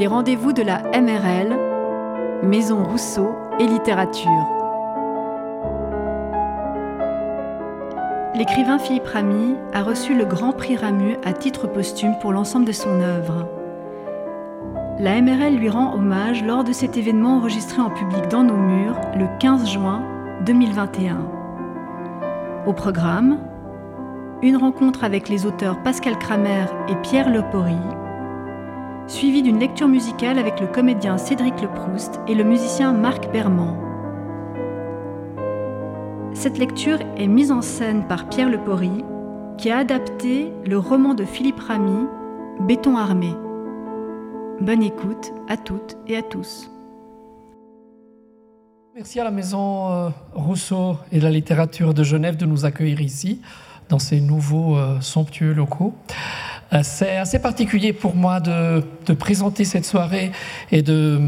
les rendez-vous de la MRL, Maison Rousseau et Littérature. L'écrivain Philippe Ramy a reçu le Grand Prix Ramu à titre posthume pour l'ensemble de son œuvre. La MRL lui rend hommage lors de cet événement enregistré en public dans nos murs le 15 juin 2021. Au programme, une rencontre avec les auteurs Pascal Kramer et Pierre Lepori, suivie d'une lecture musicale avec le comédien Cédric Leproust et le musicien Marc Berman. Cette lecture est mise en scène par Pierre Lepori, qui a adapté le roman de Philippe Ramy, Béton armé. Bonne écoute à toutes et à tous. Merci à la Maison euh, Rousseau et la littérature de Genève de nous accueillir ici, dans ces nouveaux euh, somptueux locaux. C'est assez particulier pour moi de, présenter cette soirée et de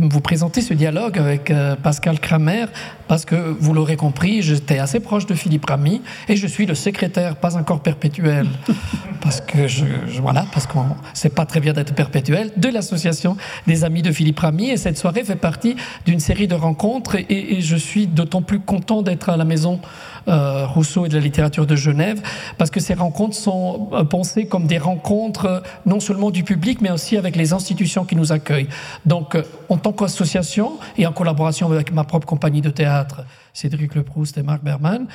vous présenter ce dialogue avec euh, Pascal Kramer, parce que vous l'aurez compris, j'étais assez proche de Philippe Ramy et je suis le secrétaire, pas encore perpétuel, parce que je, voilà, parce qu'on c'est pas très bien d'être perpétuel, de l'association des amis de Philippe Ramy. Et cette soirée fait partie d'une série de rencontres et, et je suis d'autant plus content d'être à la maison Rousseau et de la littérature de Genève, parce que ces rencontres sont euh, pensées comme des rencontres euh, non seulement du public, mais aussi avec les institutions qui nous accueillent. Donc, en tant qu'association et en collaboration avec ma propre compagnie de théâtre, Cédric Leproust et Marc Berman,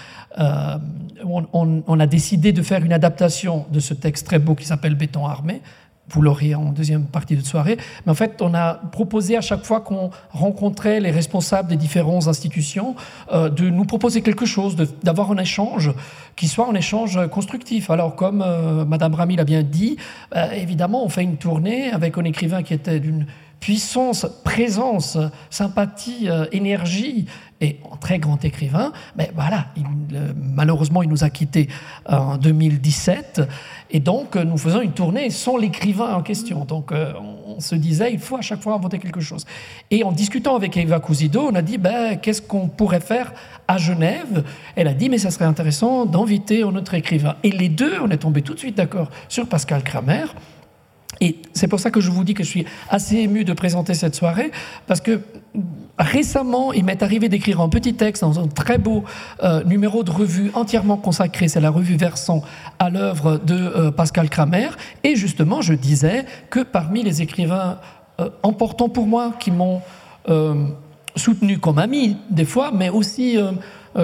on, a décidé de faire une adaptation de ce texte très beau qui s'appelle Béton armé, vous l'aurez en deuxième partie de soirée. Mais en fait, on a proposé à chaque fois qu'on rencontrait les responsables des différentes institutions euh, de nous proposer quelque chose, d'avoir un échange qui soit un échange constructif. Alors, comme euh, Madame Rami l'a bien dit, euh, évidemment, on fait une tournée avec un écrivain qui était d'une puissance, présence, sympathie, énergie et très grand écrivain. Mais voilà, malheureusement, il nous a quittés en 2017. Et donc, nous faisons une tournée sans l'écrivain en question. Donc, euh, on se disait, il faut à chaque fois inventer quelque chose. Et en discutant avec Eva Cousido, on a dit, ben, qu'est-ce qu'on pourrait faire à Genève? Elle a dit, mais ça serait intéressant d'inviter un autre écrivain. Et les deux, on est tombé tout de suite d'accord sur Pascal Kramer. Et c'est pour ça que je vous dis que je suis assez ému de présenter cette soirée, parce que récemment, il m'est arrivé d'écrire un petit texte dans un très beau euh, numéro de revue entièrement consacré, c'est la revue Versant, à l'œuvre de euh, Pascal Kramer. Et justement, je disais que parmi les écrivains euh, importants pour moi, qui m'ont soutenu comme ami des fois, mais aussi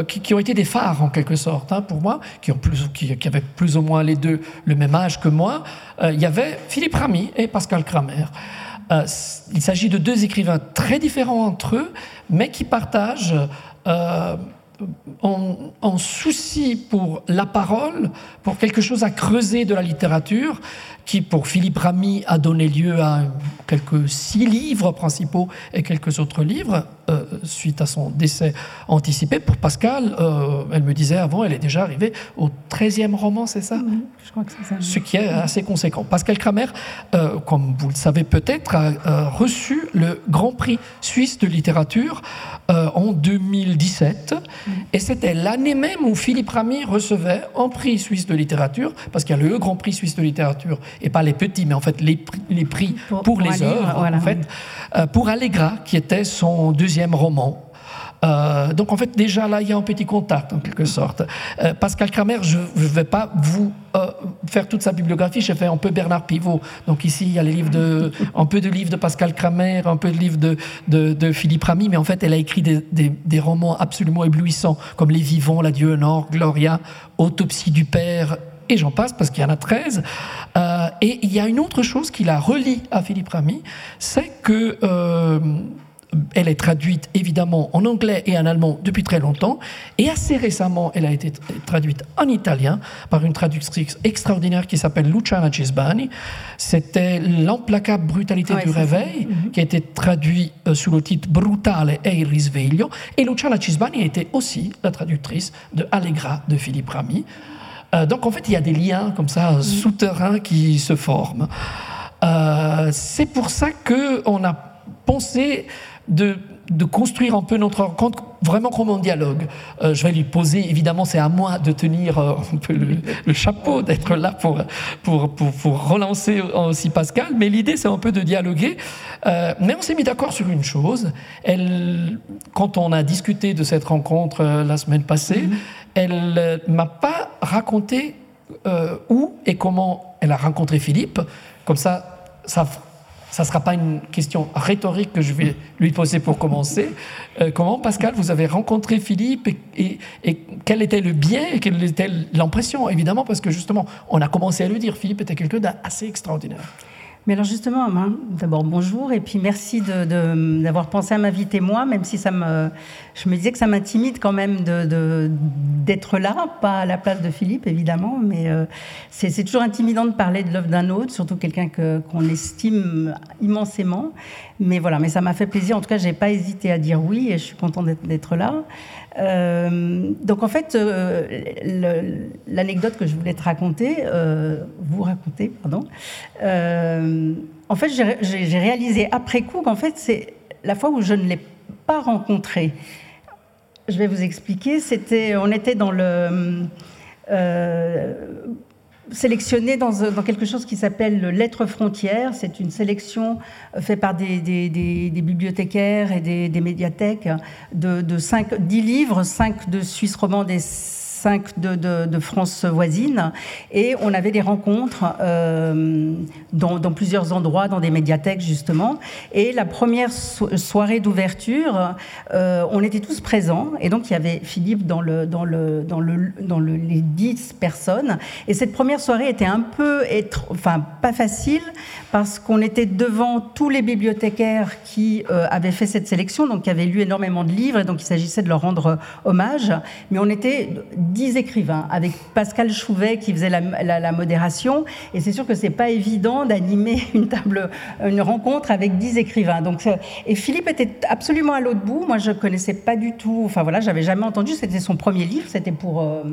qui, ont été des phares en quelque sorte hein, pour moi, qui, qui, qui, avaient plus ou moins les deux le même âge que moi, il y avait Philippe Ramy et Pascal Kramer. Euh, il s'agit de deux écrivains très différents entre eux, mais qui partagent en, souci pour la parole, pour quelque chose à creuser de la littérature, qui pour Philippe Ramy a donné lieu à quelques six livres principaux et quelques autres livres, euh, suite à son décès anticipé. Pour Pascal, euh, elle me disait avant, elle est déjà arrivée au 13e roman, c'est ça? Je crois que c'est ça. Ce qui est assez conséquent. Pascal Kramer, euh, comme vous le savez peut-être, a reçu le Grand Prix suisse de littérature en 2017. Et c'était l'année même où Philippe Ramy recevait un prix suisse de littérature, parce qu'il y a le Grand Prix suisse de littérature, et pas les petits, mais en fait les, les prix pour, les œuvres, en fait, pour Allegra, qui était son deuxième roman. Euh, donc en fait déjà là il y a un petit contact en quelque sorte. Euh, Pascal Kramer, je ne vais pas vous euh, faire toute sa bibliographie, j'ai fait un peu Bernard Pivot. Donc ici il y a les livres de, un peu de livres de Pascal Kramer, un peu de livres de, de, Philippe Ramy, mais en fait elle a écrit des, des, romans absolument éblouissants comme Les Vivants, La Dieu Nord, Gloria, Autopsie du Père et j'en passe parce qu'il y en a 13. et il y a une autre chose qui la relie à Philippe Ramy, c'est que elle est traduite évidemment en anglais et en allemand depuis très longtemps. Et assez récemment, elle a été traduite en italien par une traductrice extraordinaire qui s'appelle Luciana Cisbani. C'était L'implacable brutalité du réveil, mhm. qui a été traduit euh, sous le titre Brutale e il risveglio. Et Luciana Cisbani était aussi la traductrice de Allegra de Philippe Ramy. Euh, donc en fait, il y a des liens comme ça mhm. souterrains qui se forment. Euh, c'est pour ça qu'on a pensé de de construire un peu notre rencontre vraiment comme un dialogue. Euh, je vais lui poser, évidemment, c'est à moi de tenir euh, un peu le, chapeau, d'être là pour, pour, pour, relancer aussi Pascal, mais l'idée, c'est un peu de dialoguer. Euh, mais on s'est mis d'accord sur une chose. Elle, quand on a discuté de cette rencontre la semaine passée, mm-hmm. elle m'a pas raconté où et comment elle a rencontré Philippe. Comme ça, ça ça ne sera pas une question rhétorique que je vais lui poser pour commencer. Euh, comment, Pascal, vous avez rencontré Philippe et, et, quel était le bien et quelle était l'impression Évidemment, parce que justement, on a commencé à le dire, Philippe était quelqu'un d'assez extraordinaire. Mais alors justement, d'abord bonjour et puis merci d'avoir pensé à m'inviter moi, même si ça me, je me disais que ça m'intimide quand même d'être là, pas à la place de Philippe évidemment, mais euh, c'est toujours intimidant de parler de l'œuvre d'un autre, surtout quelqu'un qu'on estime immensément. Mais voilà, mais ça m'a fait plaisir. En tout cas, j'ai pas hésité à dire oui et je suis contente d'être là. Euh, donc en fait, euh, l'anecdote que je voulais te raconter, euh, vous raconter, pardon, en fait, j'ai réalisé après coup qu'en fait, c'est la fois où je ne l'ai pas rencontré. Je vais vous expliquer. C'était, on était dans le sélectionné dans, quelque chose qui s'appelle Lettres frontières. C'est une sélection euh, faite par des, bibliothécaires et des, médiathèques de, de 5, 10 livres, 5 de Suisse romande et de, France voisine. Et on avait des rencontres euh, dans, plusieurs endroits, dans des médiathèques justement. Et la première soirée d'ouverture, euh, on était tous présents. Et donc il y avait Philippe dans, le, dans, le, dans, le, dans le, les dix personnes. Et cette première soirée était un peu, enfin pas facile, parce qu'on était devant tous les bibliothécaires qui euh, avaient fait cette sélection, donc qui avaient lu énormément de livres, et donc il s'agissait de leur rendre hommage. Mais on était dix écrivains, avec Pascal Chouvet qui faisait la, modération. Et c'est sûr que c'est pas évident d'animer une table, une rencontre avec dix écrivains. Donc, euh, et Philippe était absolument à l'autre bout. Moi, je connaissais pas du tout. Enfin voilà, j'avais jamais entendu. C'était son premier livre. C'était pour. Euh,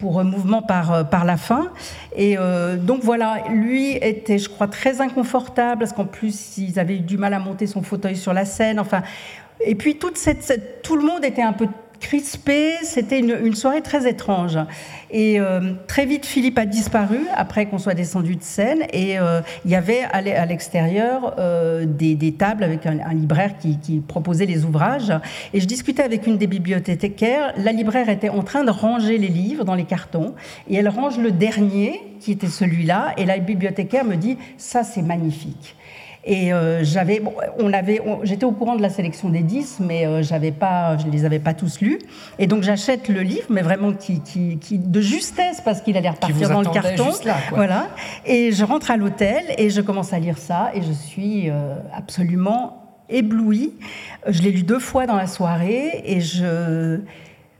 pour Mouvement par, euh, par la fin. Et donc voilà, lui était, je crois, très inconfortable, parce qu'en plus, ils avaient eu du mal à monter son fauteuil sur la scène. Enfin, et puis tout le monde était un peu crispé, c'était une, soirée très étrange. Et euh, très vite, Philippe a disparu après qu'on soit descendu de scène. Et euh, il y avait à l'extérieur euh, des, tables avec un, libraire qui, proposait les ouvrages. Et je discutais avec une des bibliothécaires. La libraire était en train de ranger les livres dans les cartons. Et elle range le dernier, qui était celui-là. Et la bibliothécaire me dit, ça c'est magnifique. Et euh, j'avais, on avait, j'étais au courant de la sélection des 10, mais euh, j'avais pas, je ne les avais pas tous lus. Et donc j'achète le livre, mais vraiment qui, qui, qui de justesse parce qu'il allait repartir dans le carton. Voilà. Et je rentre à l'hôtel et je commence à lire ça et je suis euh, absolument éblouie. Je l'ai lu deux fois dans la soirée et je,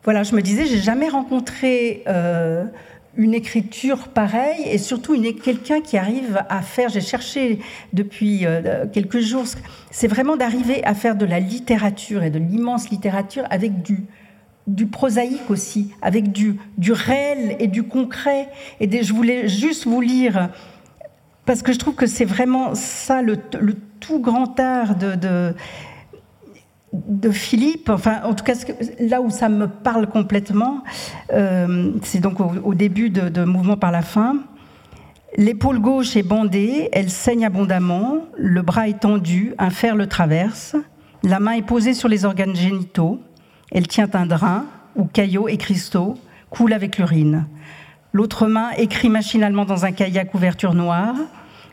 voilà, je me disais, j'ai jamais rencontré une écriture pareille et surtout quelqu'un qui arrive à faire, j'ai cherché depuis euh, quelques jours, c'est vraiment d'arriver à faire de la littérature et de l'immense littérature avec du, prosaïque aussi, avec du, réel et du concret. Et des, je voulais juste vous lire, parce que je trouve que c'est vraiment ça le, tout grand art de de Philippe, enfin en tout cas là où ça me parle complètement, euh, c'est donc au, début de, Mouvement par la fin. L'épaule gauche est bandée, elle saigne abondamment, le bras est tendu, un fer le traverse, la main est posée sur les organes génitaux, elle tient un drain où caillots et cristaux coulent avec l'urine. L'autre main écrit machinalement dans un cahier à couverture noire,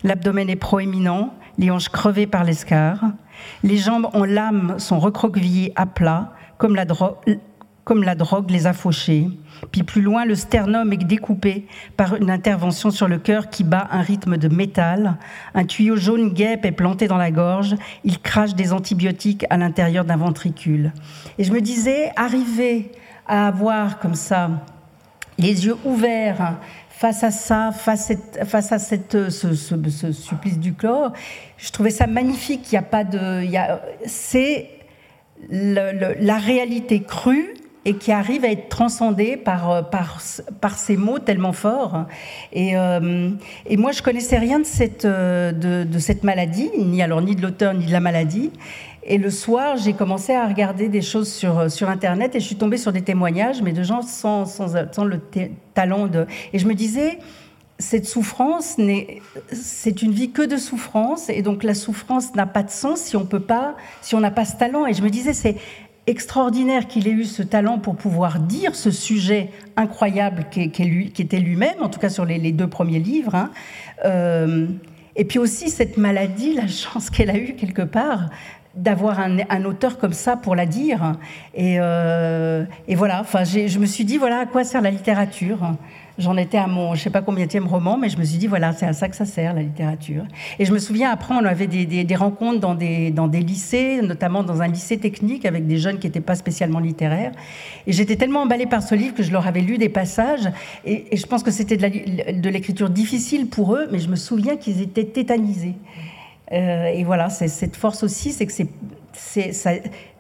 l'abdomen est proéminent, les hanches crevées par l'escar. Les jambes en lame sont recroquevillées à plat, comme la, comme la drogue les a fauchées. Puis plus loin, le sternum est découpé par une intervention sur le cœur qui bat un rythme de métal. Un tuyau jaune guêpe est planté dans la gorge. Il crache des antibiotiques à l'intérieur d'un ventricule. Et je me disais, arriver à avoir comme ça les yeux ouverts face à ça, face, à cette, ce, supplice du chlore, je trouvais ça magnifique. Il n'y a pas de, c'est la réalité crue et qui arrive à être transcendée par, par, par ces mots tellement forts. Et, euh, et moi, je connaissais rien de cette, de, cette maladie, ni alors ni de l'auteur ni de la maladie. Et le soir, j'ai commencé à regarder des choses sur, sur Internet et je suis tombée sur des témoignages, mais de gens sans, sans, sans le talent de... Et je me disais, cette souffrance, c'est une vie que de souffrance, et donc la souffrance n'a pas de sens si on peut pas, si on n'a pas ce talent. Et je me disais, c'est extraordinaire qu'il ait eu ce talent pour pouvoir dire ce sujet incroyable qui, était lui-même, en tout cas sur les, deux premiers livres. Hein. Euh, et puis aussi cette maladie, la chance qu'elle a eue quelque part d'avoir un, auteur comme ça pour la dire. Et, euh, et voilà, enfin, je me suis dit, voilà à quoi sert la littérature. J'en étais à mon, je sais pas combien roman, mais je me suis dit, voilà, c'est à ça que ça sert, la littérature. Et je me souviens, après, on avait des, rencontres dans des, dans des lycées, notamment dans un lycée technique, avec des jeunes qui n'étaient pas spécialement littéraires. Et j'étais tellement emballée par ce livre que je leur avais lu des passages. Et, je pense que c'était de l'écriture difficile pour eux, mais je me souviens qu'ils étaient tétanisés. Euh, et voilà, c'est cette force aussi, c'est que c'est, ça,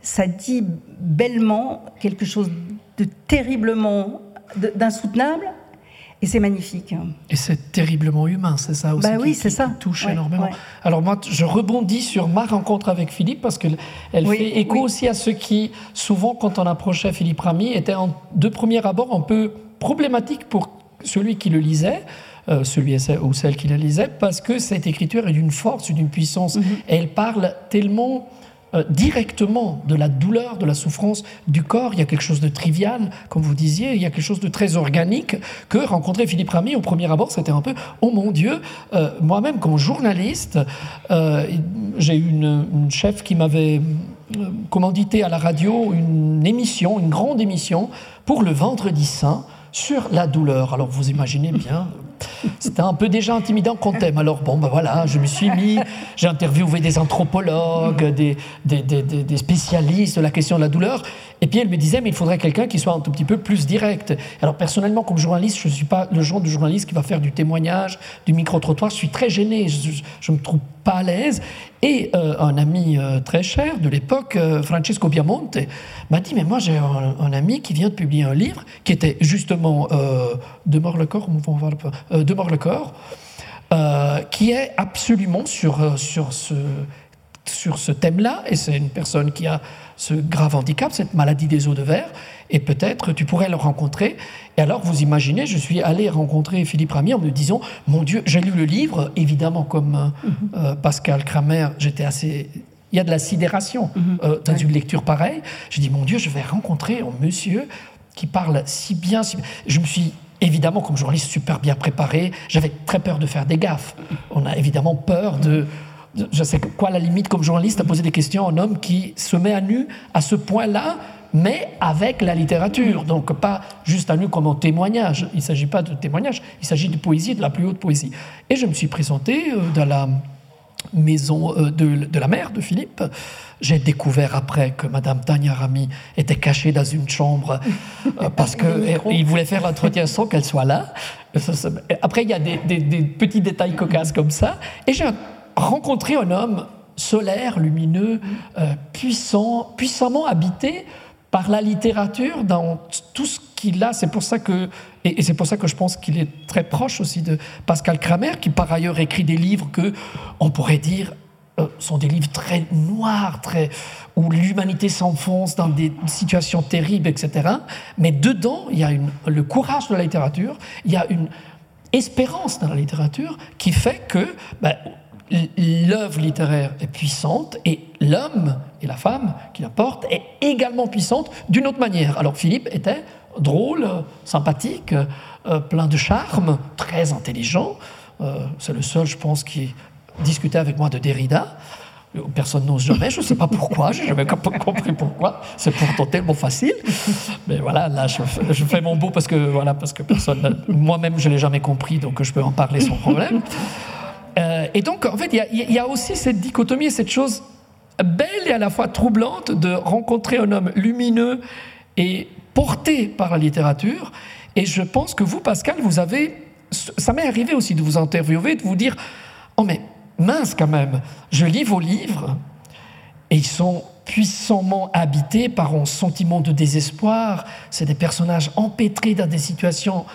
ça dit bellement quelque chose de terriblement d'insoutenable et c'est magnifique. Et c'est terriblement humain, c'est ça aussi bah oui, qui, ça. touche énormément. Alors moi, je rebondis sur ma rencontre avec Philippe parce qu'elle fait écho aussi à ce qui, souvent, quand on approchait Philippe Ramy, était en, de premier abord un peu problématique pour celui qui le lisait. Euh, celui ou celle qui la lisait, parce que cette écriture est d'une force, d'une puissance. Et elle parle tellement euh, directement de la douleur, de la souffrance du corps. Il y a quelque chose de trivial, comme vous disiez, il y a quelque chose de très organique que rencontrer Philippe Ramy au premier abord, c'était un peu oh mon Dieu. Euh, moi-même, comme journaliste, euh, j'ai eu une, une, chef qui m'avait commandité à la radio une émission, une grande émission pour le Vendredi Saint sur la douleur. Alors vous imaginez bien c'était un peu déjà intimidant qu'on t'aime. Alors bon, ben voilà, je me suis mis, j'ai interviewé des anthropologues, des, des, spécialistes de la question de la douleur. Et puis elle me disait, mais il faudrait quelqu'un qui soit un tout petit peu plus direct. Alors personnellement, comme journaliste, je ne suis pas le genre de journaliste qui va faire du témoignage, du micro-trottoir. Je suis très gêné, je ne me trouve pas à l'aise. Et euh, un ami euh, très cher de l'époque, euh, Francesco Biamonte, m'a dit, mais moi j'ai un, ami qui vient de publier un livre qui était justement De mort le corps, le corps, qui est absolument sur, sur ce sur ce thème-là, et c'est une personne qui a ce grave handicap, cette maladie des os de verre, et peut-être tu pourrais le rencontrer. Et alors, vous imaginez, je suis allé rencontrer Philippe Ramy en me disant, mon Dieu, j'ai lu le livre, évidemment, comme euh, mhm. euh, Pascal Kramer, j'étais assez... Il y a de la sidération mhm. euh, dans une lecture pareille. J'ai dit, mon Dieu, je vais rencontrer un monsieur qui parle si bien, si bien. Je me suis évidemment, comme journaliste, super bien préparé. J'avais très peur de faire des gaffes. On a évidemment peur de je sais quoi la limite comme journaliste à poser des questions à un homme qui se met à nu à ce point-là, mais avec la littérature. Donc pas juste à nu comme un témoignage. Il ne s'agit pas de témoignage, il s'agit de poésie, de la plus haute poésie. Et je me suis présenté euh, dans la maison euh, de, de la mère de Philippe. J'ai découvert après que Madame Tania Rami était cachée dans une chambre euh, parce qu'il voulait faire l'entretien sans qu'elle soit là. Après, il y a des, des, des petits détails cocasses comme ça. Et j'ai rencontrer un homme solaire, lumineux, euh, puissant, puissamment habité par la littérature dans tout ce qu'il a. C'est pour ça que, et, c'est pour ça que je pense qu'il est très proche aussi de Pascal Kramer, qui par ailleurs écrit des livres que on pourrait dire euh, sont des livres très noirs, très où l'humanité s'enfonce dans des situations terribles, etc. Mais dedans, il y a le courage de la littérature, il y a une espérance dans la littérature qui fait que ben, l'œuvre littéraire est puissante et l'homme et la femme qui la porte est également puissante d'une autre manière. Alors Philippe était drôle, sympathique, euh, plein de charme, très intelligent. Euh, c'est le seul, je pense, qui discutait avec moi de Derrida. Personne n'ose jamais, je ne sais pas pourquoi, je n'ai jamais compris pourquoi. C'est pourtant tellement facile. Mais voilà, là, je, fais mon beau parce que, voilà, parce que personne, moi-même, je ne l'ai jamais compris, donc je peux en parler sans problème. Euh, et donc, en fait, il y, a aussi cette dichotomie, cette chose belle et à la fois troublante de rencontrer un homme lumineux et porté par la littérature. Et je pense que vous, Pascal, vous avez. Ça m'est arrivé aussi de vous interviewer, de vous dire Oh, mais mince quand même, je lis vos livres et ils sont puissamment habités par un sentiment de désespoir. C'est des personnages empêtrés dans des situations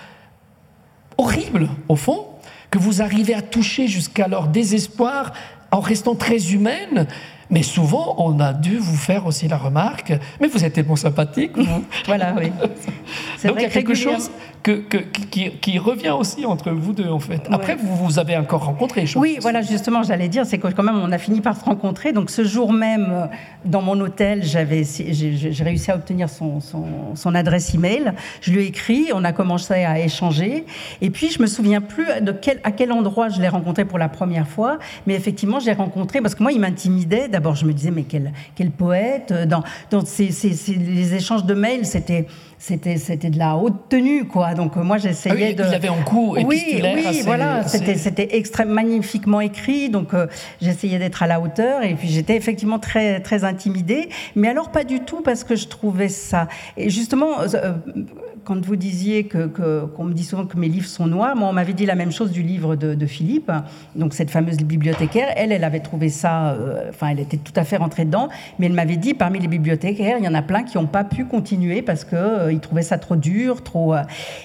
horribles, au fond que vous arrivez à toucher jusqu'à leur désespoir en restant très humaine, Mais souvent, on a dû vous faire aussi la remarque, mais vous êtes tellement sympathique. voilà, oui. Donc il y a quelque chose que, qui, revient aussi entre vous deux, en fait. Après, vous vous avez encore rencontré. oui, voilà, justement, j'allais dire, c'est que quand même, on a fini par se rencontrer. Donc ce jour même, dans mon hôtel, j'avais, j'ai réussi à obtenir son, son, son, adresse email. Je lui ai écrit, on a commencé à échanger. Et puis, je me souviens plus de quel, à quel endroit je l'ai rencontré pour la première fois. Mais effectivement, j'ai rencontré, parce que moi, il m'intimidait. D'abord, je me disais, mais quel, poète. Dans, dans ces, les échanges de mails, c'était c'était c'était de la haute tenue quoi. Donc euh, moi j'essayais ah de il avait un coup oui oui voilà c'était c'était extrêmement magnifiquement écrit. Donc euh, j'essayais d'être à la hauteur et puis j'étais effectivement très très intimidée. Mais alors pas du tout parce que je trouvais ça. Et justement euh, quand vous disiez que, qu'on me dit souvent que mes livres sont noirs, moi, on m'avait dit la même chose du livre de, Philippe, donc cette fameuse bibliothécaire. Elle, elle avait trouvé ça, euh, enfin, elle était tout à fait rentrée dedans, mais elle m'avait dit, parmi les bibliothécaires, il y en a plein qui n'ont pas pu continuer parce qu'ils euh, trouvaient ça trop dur, trop. Euh.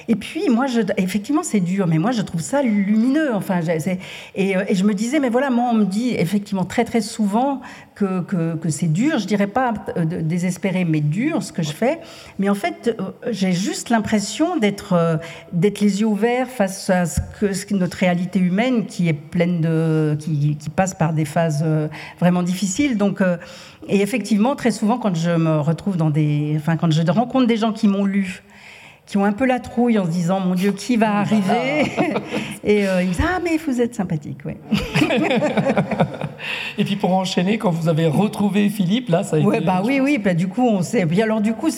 Et puis, moi, effectivement, c'est dur, mais moi, je trouve ça lumineux. Enfin, et, et, je me disais, mais voilà, moi, on me dit effectivement très, très souvent que, que, c'est dur. Je dirais pas désespéré, mais dur ce que je fais. Mais en fait, j'ai juste l'impression d'être euh, d'être les yeux ouverts face à ce que, notre réalité humaine qui est pleine de qui, passe par des phases euh, vraiment difficiles. Donc euh, et effectivement très souvent quand je me retrouve dans des enfin quand je rencontre des gens qui m'ont lu qui ont un peu la trouille en se disant mon Dieu qui va arriver et ils me disent ah mais vous êtes sympathique oui Et puis pour enchaîner, quand vous avez retrouvé Philippe, là, ça a été... bah oui, oui, bah, du coup, on s'est... Puis alors du coup,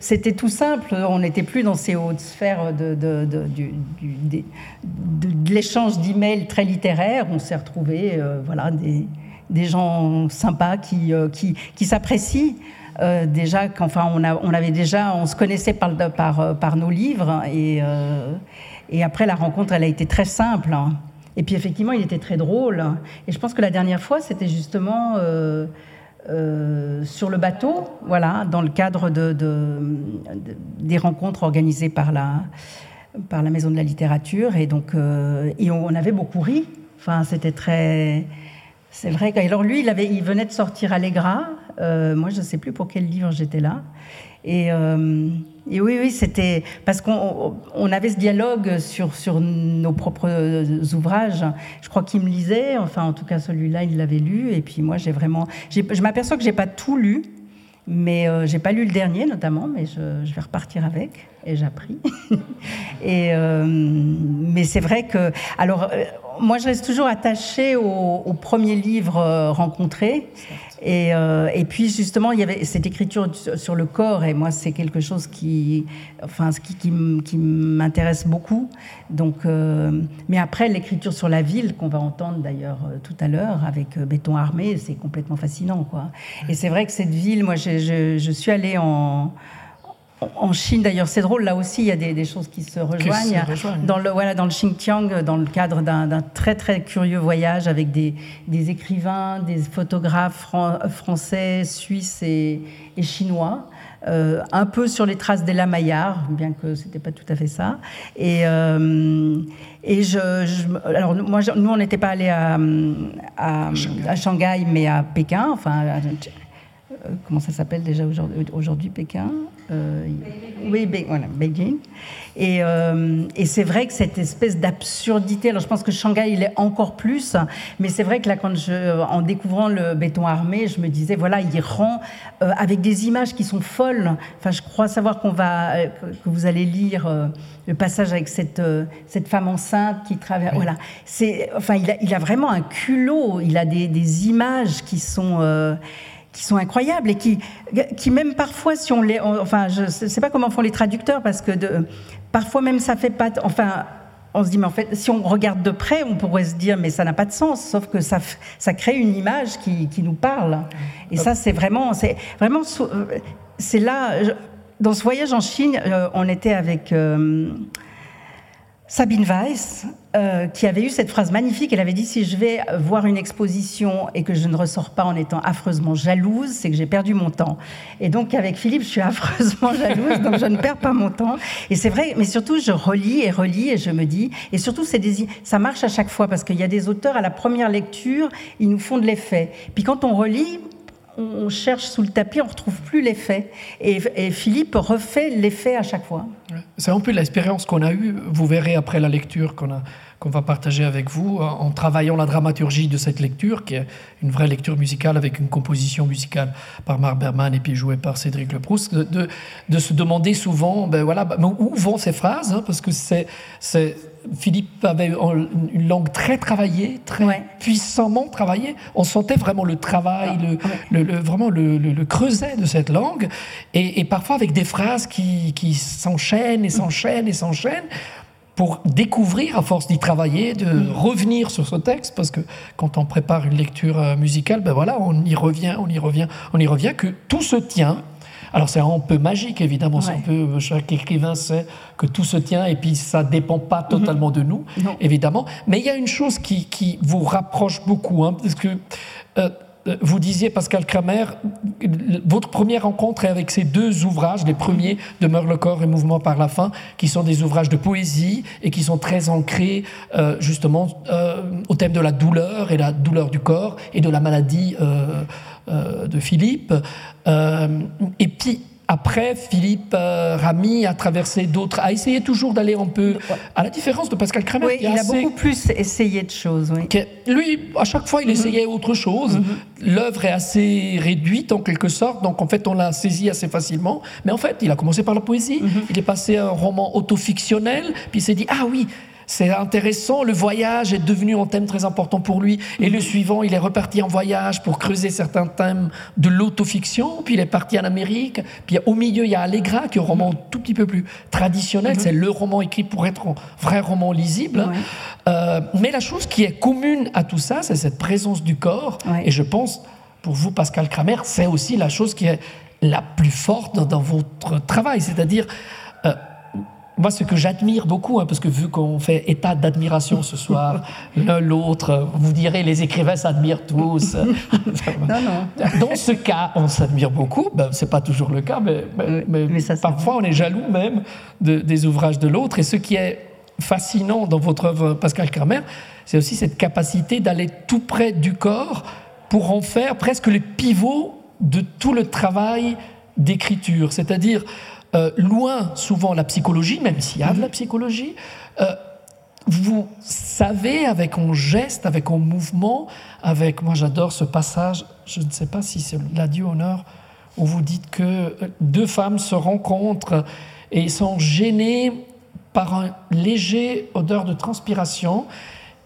c'était tout simple, on n'était plus dans ces hautes sphères de, de, de, de, de l'échange d'emails très littéraires, on s'est retrouvés, euh, voilà, des, des, gens sympas qui, euh, qui, qui s'apprécient. Euh, déjà, qu'enfin, on, a, on avait déjà, on se connaissait par, par, par nos livres, et, et après la rencontre, elle a été très simple. Et puis effectivement, il était très drôle. Et je pense que la dernière fois, c'était justement euh, euh, sur le bateau, voilà, dans le cadre de, des rencontres organisées par la, par la Maison de la Littérature. Et donc, euh, et on, avait beaucoup ri. Enfin, c'était très. C'est vrai. Alors lui, il, avait, il venait de sortir Allegra. moi, je ne sais plus pour quel livre j'étais là. Et, euh, et, oui, oui, c'était parce qu'on on avait ce dialogue sur, sur nos propres ouvrages. Je crois qu'il me lisait, enfin en tout cas celui-là, il l'avait lu. Et puis moi, j'ai vraiment, je m'aperçois que j'ai pas tout lu, mais euh, j'ai pas lu le dernier notamment, mais je, je vais repartir avec et j'ai appris. et euh, mais c'est vrai que, alors euh, moi, je reste toujours attachée au, au premier livre euh, rencontré. Et, euh, et, puis justement, il y avait cette écriture sur le corps, et moi, c'est quelque chose qui, enfin, qui, qui, qui m'intéresse beaucoup. Donc, euh, mais après, l'écriture sur la ville, qu'on va entendre d'ailleurs euh, tout à l'heure avec Béton Armé, c'est complètement fascinant, quoi. Et c'est vrai que cette ville, moi, je, je, je suis allée en en Chine, d'ailleurs, c'est drôle, là aussi, il y a des, choses qui se rejoignent. Dans, le, voilà, dans le Xinjiang, dans le cadre d'un très, très curieux voyage avec des, écrivains, des photographes français, suisses et, chinois. Euh, un peu sur les traces d'Ella Maillard, bien que ce n'était pas tout à fait ça. Et, euh, et je, alors moi, nous, on n'était pas allés à, à, Shanghai. mais à Pékin, enfin, euh, comment ça s'appelle déjà aujourd'hui, Pékin? Oui, voilà, Beijing. Et, euh, et c'est vrai que cette espèce d'absurdité, alors je pense que Shanghai, il est encore plus, mais c'est vrai que là, quand je, en découvrant le béton armé, je me disais, voilà, il rend euh, avec des images qui sont folles. Enfin, je crois savoir qu'on va, que vous allez lire le passage avec cette, cette femme enceinte qui traverse. Voilà. C'est, enfin, il a, il a vraiment un culot, il a des, des images qui sont qui sont incroyables et qui, qui même parfois, si on les, enfin, je sais pas comment font les traducteurs parce que parfois même ça fait pas, enfin, on se dit mais en fait, si on regarde de près, on pourrait se dire mais ça n'a pas de sens, sauf que ça, ça crée une image qui, qui nous parle. Et ça, c'est vraiment, c'est vraiment, c'est là, dans ce voyage en Chine, euh, on était avec euh, Sabine Weiss, euh, qui avait eu cette phrase magnifique. Elle avait dit Si je vais voir une exposition et que je ne ressors pas en étant affreusement jalouse, c'est que j'ai perdu mon temps. Et donc, avec Philippe, je suis affreusement jalouse, donc je ne perds pas mon temps. Et c'est vrai, mais surtout, je relis et relis et je me dis, et surtout, des, ça marche à chaque fois parce qu'il y a des auteurs, à la première lecture, ils nous font de l'effet. Puis quand on relit, on cherche sous le tapis, on ne retrouve plus l'effet. Et, et, Philippe refait l'effet à chaque fois. C'est un peu l'expérience qu'on a eue, vous verrez après la lecture qu'on a qu'on va partager avec vous en travaillant la dramaturgie de cette lecture, qui est une vraie lecture musicale avec une composition musicale par Marc Berman et puis jouée par Cédric Leproust, de, de, se demander souvent ben voilà, ben où vont ces phrases, hein, parce que c'est, Philippe avait une langue très travaillée, très puissamment travaillée. On sentait vraiment le travail, ah, le, le, vraiment le, creuset de cette langue, et, et, parfois avec des phrases qui, qui s'enchaînent et s'enchaînent et s'enchaînent pour découvrir, à force d'y travailler, de mm. revenir sur ce texte, parce que quand on prépare une lecture euh, musicale, ben voilà, on y revient, on y revient, on y revient, que tout se tient. Alors c'est un peu magique, évidemment, un peu, euh, chaque écrivain sait que tout se tient, et puis ça dépend pas mm-hmm. totalement de nous, évidemment. Mais il y a une chose qui, qui vous rapproche beaucoup, hein, parce que... Euh, vous disiez, Pascal Kramer, votre première rencontre est avec ces deux ouvrages, les premiers, Demeure le corps et Mouvement par la fin, qui sont des ouvrages de poésie et qui sont très ancrés euh, justement euh, au thème de la douleur et la douleur du corps et de la maladie de Philippe. et puis, après, Philippe euh, Ramy a traversé d'autres, a essayé toujours d'aller un peu à la différence de Pascal Kramer. Oui, il a beaucoup plus essayé de choses. Oui. lui, à chaque fois, il mhm. essayait autre chose. Mhm. L'œuvre est assez réduite en quelque sorte, donc en fait, on l'a saisi assez facilement. Mais en fait, il a commencé par la poésie. Mhm. Il est passé à un roman autofictionnel, puis il s'est dit ah oui, c'est intéressant, le voyage est devenu un thème très important pour lui. Et le suivant, il est reparti en voyage pour creuser certains thèmes de l'autofiction. Puis il est parti en Amérique. Puis au milieu, il y a Allegra, qui est un roman tout petit peu plus traditionnel. Mhm. C'est le roman écrit pour être un vrai roman lisible. Euh, mais la chose qui est commune à tout ça, c'est cette présence du corps. Et je pense, pour vous, Pascal Kramer, c'est aussi la chose qui est la plus forte dans, votre travail. C'est-à-dire... Moi, ce que j'admire beaucoup, hein, parce que vu qu'on fait état d'admiration ce soir, l'un l'autre, vous direz les écrivains s'admirent tous. non, non. Dans ce cas, on s'admire beaucoup. Ben, c'est pas toujours le cas, mais, mais, parfois on est jaloux même des ouvrages de l'autre. Et ce qui est fascinant dans votre œuvre, Pascal Kramer, c'est aussi cette capacité d'aller tout près du corps pour en faire presque le pivot de tout le travail d'écriture. C'est-à-dire euh, loin souvent la psychologie, même s'il y a de la psychologie, euh, vous savez, avec un geste, avec un mouvement, avec, moi j'adore ce passage, je ne sais pas si c'est l'adieu honneur, où vous dites que deux femmes se rencontrent et sont gênées par un léger odeur de transpiration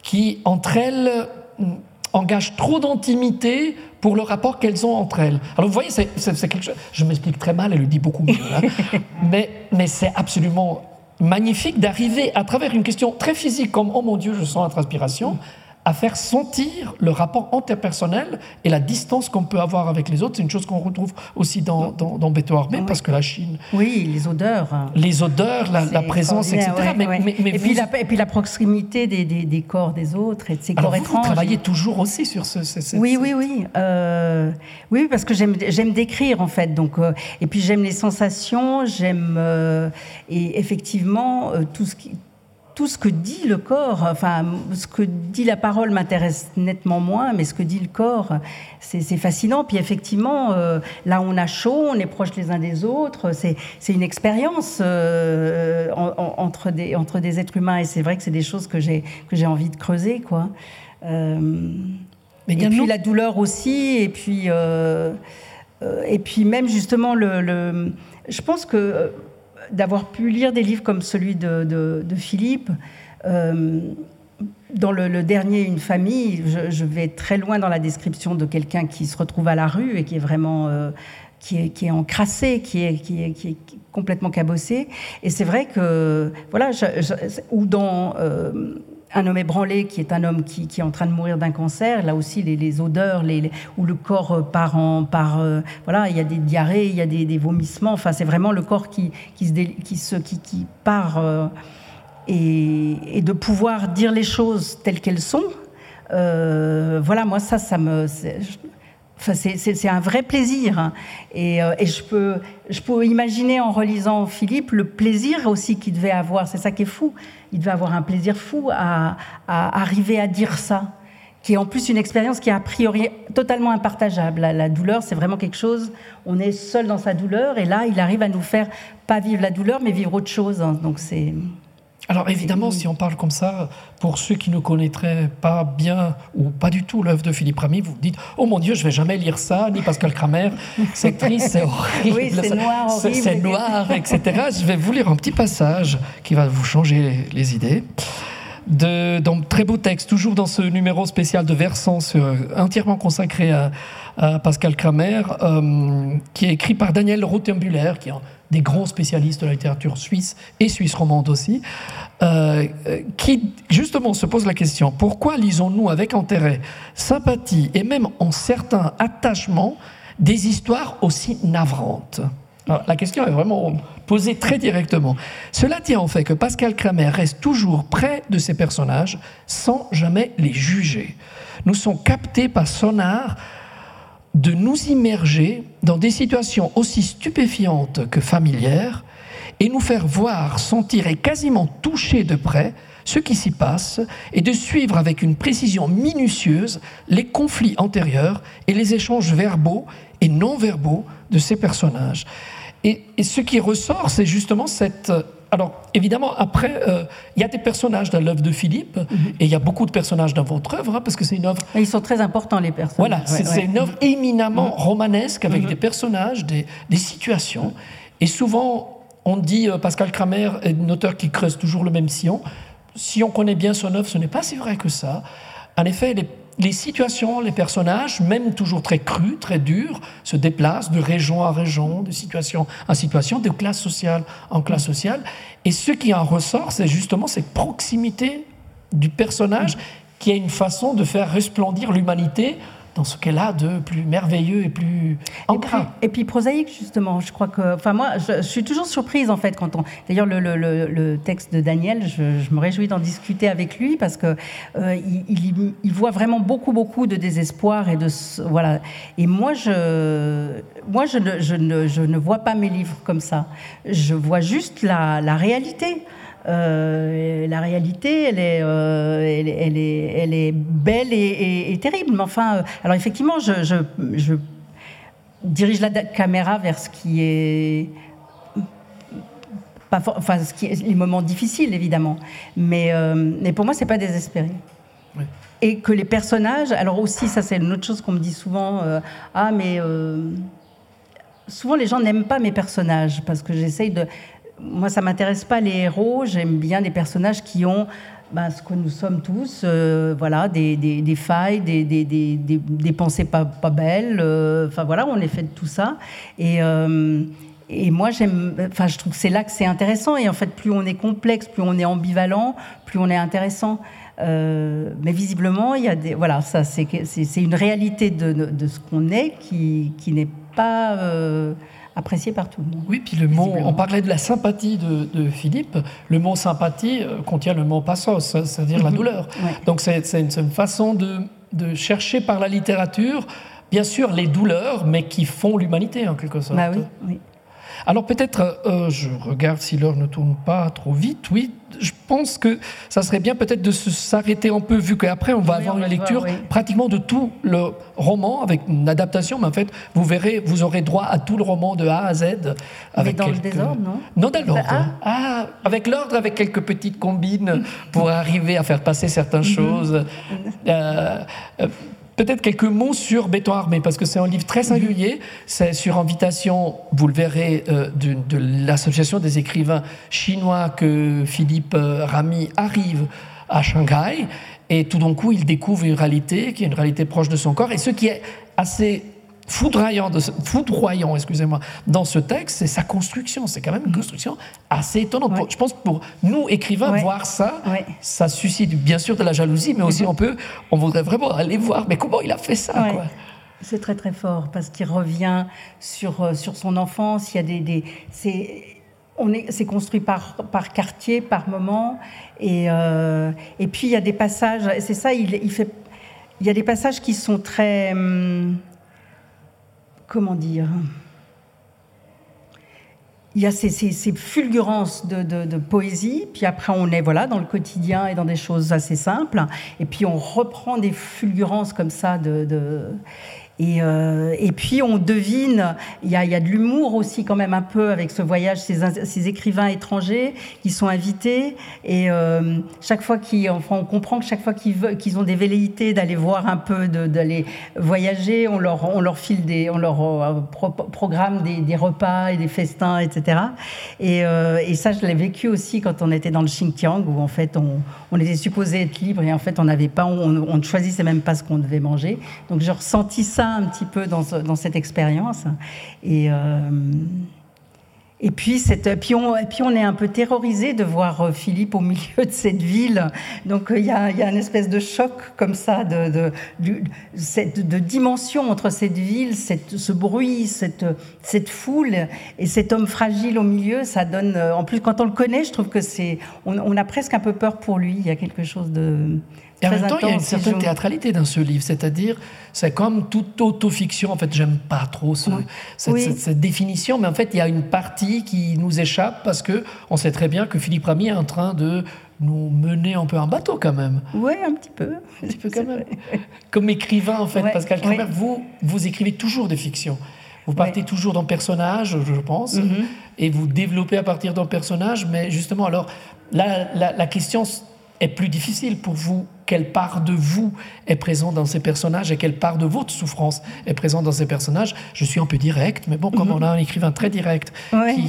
qui, entre elles, engage trop d'intimité pour le rapport qu'elles ont entre elles. Alors vous voyez, c'est quelque chose, je m'explique très mal, elle le dit beaucoup mieux, hein. mais, mais c'est absolument magnifique d'arriver à travers une question très physique comme ⁇ Oh mon Dieu, je sens la transpiration ⁇ à faire sentir le rapport interpersonnel et la distance qu'on peut avoir avec les autres. C'est une chose qu'on retrouve aussi dans, dans, dans Beto Armé, parce que la Chine... Oui, les odeurs. Les odeurs, la, présence, etc. mais, et, puis la, et, puis la, proximité des, des, des, corps des autres et de ces corps vous, étranges. Vous travaillez toujours aussi sur ce... oui, oui, oui, euh, oui. parce que j'aime décrire, en fait. Donc, euh, et puis j'aime les sensations, j'aime... Euh, et effectivement, tout ce qui tout ce que dit le corps, enfin, ce que dit la parole m'intéresse nettement moins, mais ce que dit le corps, c'est fascinant. Puis effectivement, euh, là, on a chaud, on est proches les uns des autres. C'est une expérience euh, entre, des, entre des êtres humains, et c'est vrai que c'est des choses que j'ai envie de creuser, quoi. Euh, et puis la douleur aussi, et puis, et puis même justement le, le je pense que d'avoir pu lire des livres comme celui de, Philippe. Euh, dans le, dernier, Une famille, je, vais très loin dans la description de quelqu'un qui se retrouve à la rue et qui est vraiment euh, qui, est, qui est encrassé, qui est, qui est, qui est complètement cabossé. Et c'est vrai que, voilà, ou dans euh, un homme ébranlé, qui est un homme qui, est en train de mourir d'un cancer. Là aussi, les, odeurs, les, où le corps euh, part en. Euh, voilà, il y a des diarrhées, il y a des, vomissements. Enfin, c'est vraiment le corps qui, se, qui, qui, part. Euh, et, de pouvoir dire les choses telles qu'elles sont. voilà, moi, ça, ça me. C'est un vrai plaisir. Et, et, je, peux, imaginer en relisant Philippe le plaisir aussi qu'il devait avoir. C'est ça qui est fou il devait avoir un plaisir fou à, arriver à dire ça. qui est en plus une expérience qui est a priori totalement impartageable. La, douleur, c'est vraiment quelque chose, on est seul dans sa douleur, et là, il arrive à nous faire pas vivre la douleur, mais vivre autre chose. Hein. Donc c'est... Alors évidemment, si on parle comme ça, pour ceux qui ne connaîtraient pas bien ou pas du tout l'œuvre de Philippe Ramy, vous vous dites Oh mon Dieu, je vais jamais lire ça, ni Pascal Kramer, c'est triste, c'est horrible, oui, c'est noir, c'est noir, etc. Je vais vous lire un petit passage qui va vous changer les idées. De, très beau texte, toujours dans ce numéro spécial de Versant, entièrement consacré à, Pascal Kramer, euh, qui est écrit par Daniel Rothenbuller, qui est des grands spécialistes de la littérature suisse et suisse romande aussi, euh, qui justement se pose la question pourquoi lisons-nous avec intérêt, sympathie et même en certains attachements des histoires aussi navrantes? La question est vraiment posée très directement. Cela tient en fait que Pascal Kramer reste toujours près de ses personnages sans jamais les juger. Nous sommes captés par son art de nous immerger dans des situations aussi stupéfiantes que familières et nous faire voir, sentir et quasiment toucher de près ce qui s'y passe et de suivre avec une précision minutieuse les conflits antérieurs et les échanges verbaux et non verbaux de ces personnages. Et, et ce qui ressort, c'est justement cette alors, évidemment, après, euh, il y a des personnages dans l'œuvre de Philippe, mhm. et il y a beaucoup de personnages dans votre œuvre, hein, parce que c'est une œuvre. ils sont très importants, les personnages. Voilà, c'est une œuvre éminemment mhm. romanesque, avec mhm. des personnages, des, situations. Et souvent, on dit, euh, Pascal Kramer est un auteur qui creuse toujours le même sillon. Si on connaît bien son œuvre, ce n'est pas si vrai que ça. En effet, les les situations, les personnages, même toujours très crus, très durs, se déplacent de région à région, de situation en situation, de classe sociale en classe sociale. Et ce qui en ressort, c'est justement cette proximité du personnage qui a une façon de faire resplendir l'humanité dans ce qu'elle a de plus merveilleux et plus ancré. Et, puis, prosaïque, justement. Je crois que. Enfin, moi, je, suis toujours surprise, en fait, quand on. D'ailleurs, le, le, texte de Daniel, je, me réjouis d'en discuter avec lui parce que euh, il, il, voit vraiment beaucoup, beaucoup de désespoir et de. Voilà. Et moi, je, moi je, ne, je, ne, je ne vois pas mes livres comme ça. Je vois juste la, la réalité. Euh, la réalité, elle est, euh, elle, est, elle, est, belle et, terrible. Mais enfin, euh, alors effectivement, je, je, dirige la caméra vers ce qui est pas enfin, ce qui est, les moments difficiles évidemment, mais, mais pour moi, c'est pas désespéré. Et que les personnages, alors aussi, ça c'est une autre chose qu'on me dit souvent, ah mais souvent les gens n'aiment pas mes personnages parce que j'essaye de moi, ça m'intéresse pas les héros. J'aime bien des personnages qui ont ben, ce que nous sommes tous, euh, voilà, des, des, failles, des, des, pensées pas, pas belles. Euh, enfin voilà, on est fait de tout ça. Et, euh, et moi, j'aime, enfin, je trouve que c'est là que c'est intéressant. Et en fait, plus on est complexe, plus on est ambivalent, plus on est intéressant. mais visiblement, il y a des, voilà, ça, c'est, c'est, une réalité de, de ce qu'on est qui, qui n'est pas apprécié par tout le monde. Oui, puis le mot, on parlait de la sympathie de, Philippe, le mot sympathie euh, contient le mot passos, hein, c'est-à-dire la mhm. douleur. Donc c'est une, façon de, de, chercher par la littérature, bien sûr, les douleurs, mais qui font l'humanité en quelque sorte. Bah oui, oui. Alors peut-être, euh, je regarde si l'heure ne tourne pas trop vite, oui, je pense que ça serait bien peut-être de s'arrêter un peu, vu qu'après on va avoir une lecture pratiquement de tout le roman, avec une adaptation, mais en fait, vous verrez, vous aurez droit à tout le roman de A à Z. Avec mais dans le désordre, non? Non, dans l'ordre. Ah. ah. avec l'ordre, avec quelques petites combines pour arriver à faire passer certaines mhm. choses. Euh, euh, Peut-être quelques mots sur Béton Armé, parce que c'est un livre très singulier. C'est sur invitation, vous le verrez, euh, de, l'association des écrivains chinois que Philippe euh, Ramy arrive à Shanghai. Et tout d'un coup, il découvre une réalité qui est une réalité proche de son corps. Et ce qui est assez foudroyant, de, foudroyant excusez-moi, dans ce texte, c'est sa construction. C'est quand même une construction assez étonnante. Je pense que pour nous, écrivains, voir ça, ça suscite bien sûr de la jalousie, mais aussi on peut, on voudrait vraiment aller voir, mais comment il a fait ça C'est très très fort parce qu'il revient sur, euh, sur son enfance. Il y a des, des c'est on est, c'est construit par, par quartier, par moment, et, euh, et puis il y a des passages. C'est ça, il, il, fait. Il y a des passages qui sont très. Hum, comment dire? Il y a ces, ces, fulgurances de, poésie, puis après on est voilà dans le quotidien et dans des choses assez simples, et puis on reprend des fulgurances comme ça de et, euh, et, puis on devine, il y a, de l'humour aussi quand même un peu avec ce voyage, ces, écrivains étrangers qui sont invités. Et euh, chaque fois qu'ils, comprend que chaque fois qu'ils, ont des velléités d'aller voir un peu, d'aller voyager, on leur, file des, on leur euh, programme des, repas et des festins, etc. Et, ça, je l'ai vécu aussi quand on était dans le Xinjiang où en fait on, était supposé être libre et en fait on n'avait pas, on ne choisissait même pas ce qu'on devait manger. Donc j'ai ressenti ça un petit peu dans, cette expérience. Et, euh, et puis, cette, puis, on, puis on est un peu terrorisé de voir euh, Philippe au milieu de cette ville. Donc il y a, y a une espèce de choc comme ça, de, de, de, de dimension entre cette ville, cette, ce bruit, cette, cette foule et cet homme fragile au milieu. Ça donne, euh, en plus quand on le connaît, je trouve que c'est, on a presque un peu peur pour lui. Il y a quelque chose de et en même temps, il y a une certaine théâtralité dans ce livre, c'est-à-dire, c'est comme toute autofiction. En fait, j'aime pas trop ce, cette, définition, mais en fait, il y a une partie qui nous échappe parce que on sait très bien que Philippe Ramy est en train de nous mener un peu en bateau quand même. Oui, un petit peu. Un petit peu quand même. Comme écrivain, en fait, Pascal Kramer, vous, vous écrivez toujours des fictions. Vous partez toujours d'un personnage, je pense, mm-hmm. et vous développez à partir d'un personnage, mais justement, alors, là, la, la question est plus difficile pour vous Quelle part de vous est présente dans ces personnages et quelle part de votre souffrance est présente dans ces personnages? Je suis un peu direct, mais bon, comme mhm. on a un écrivain très direct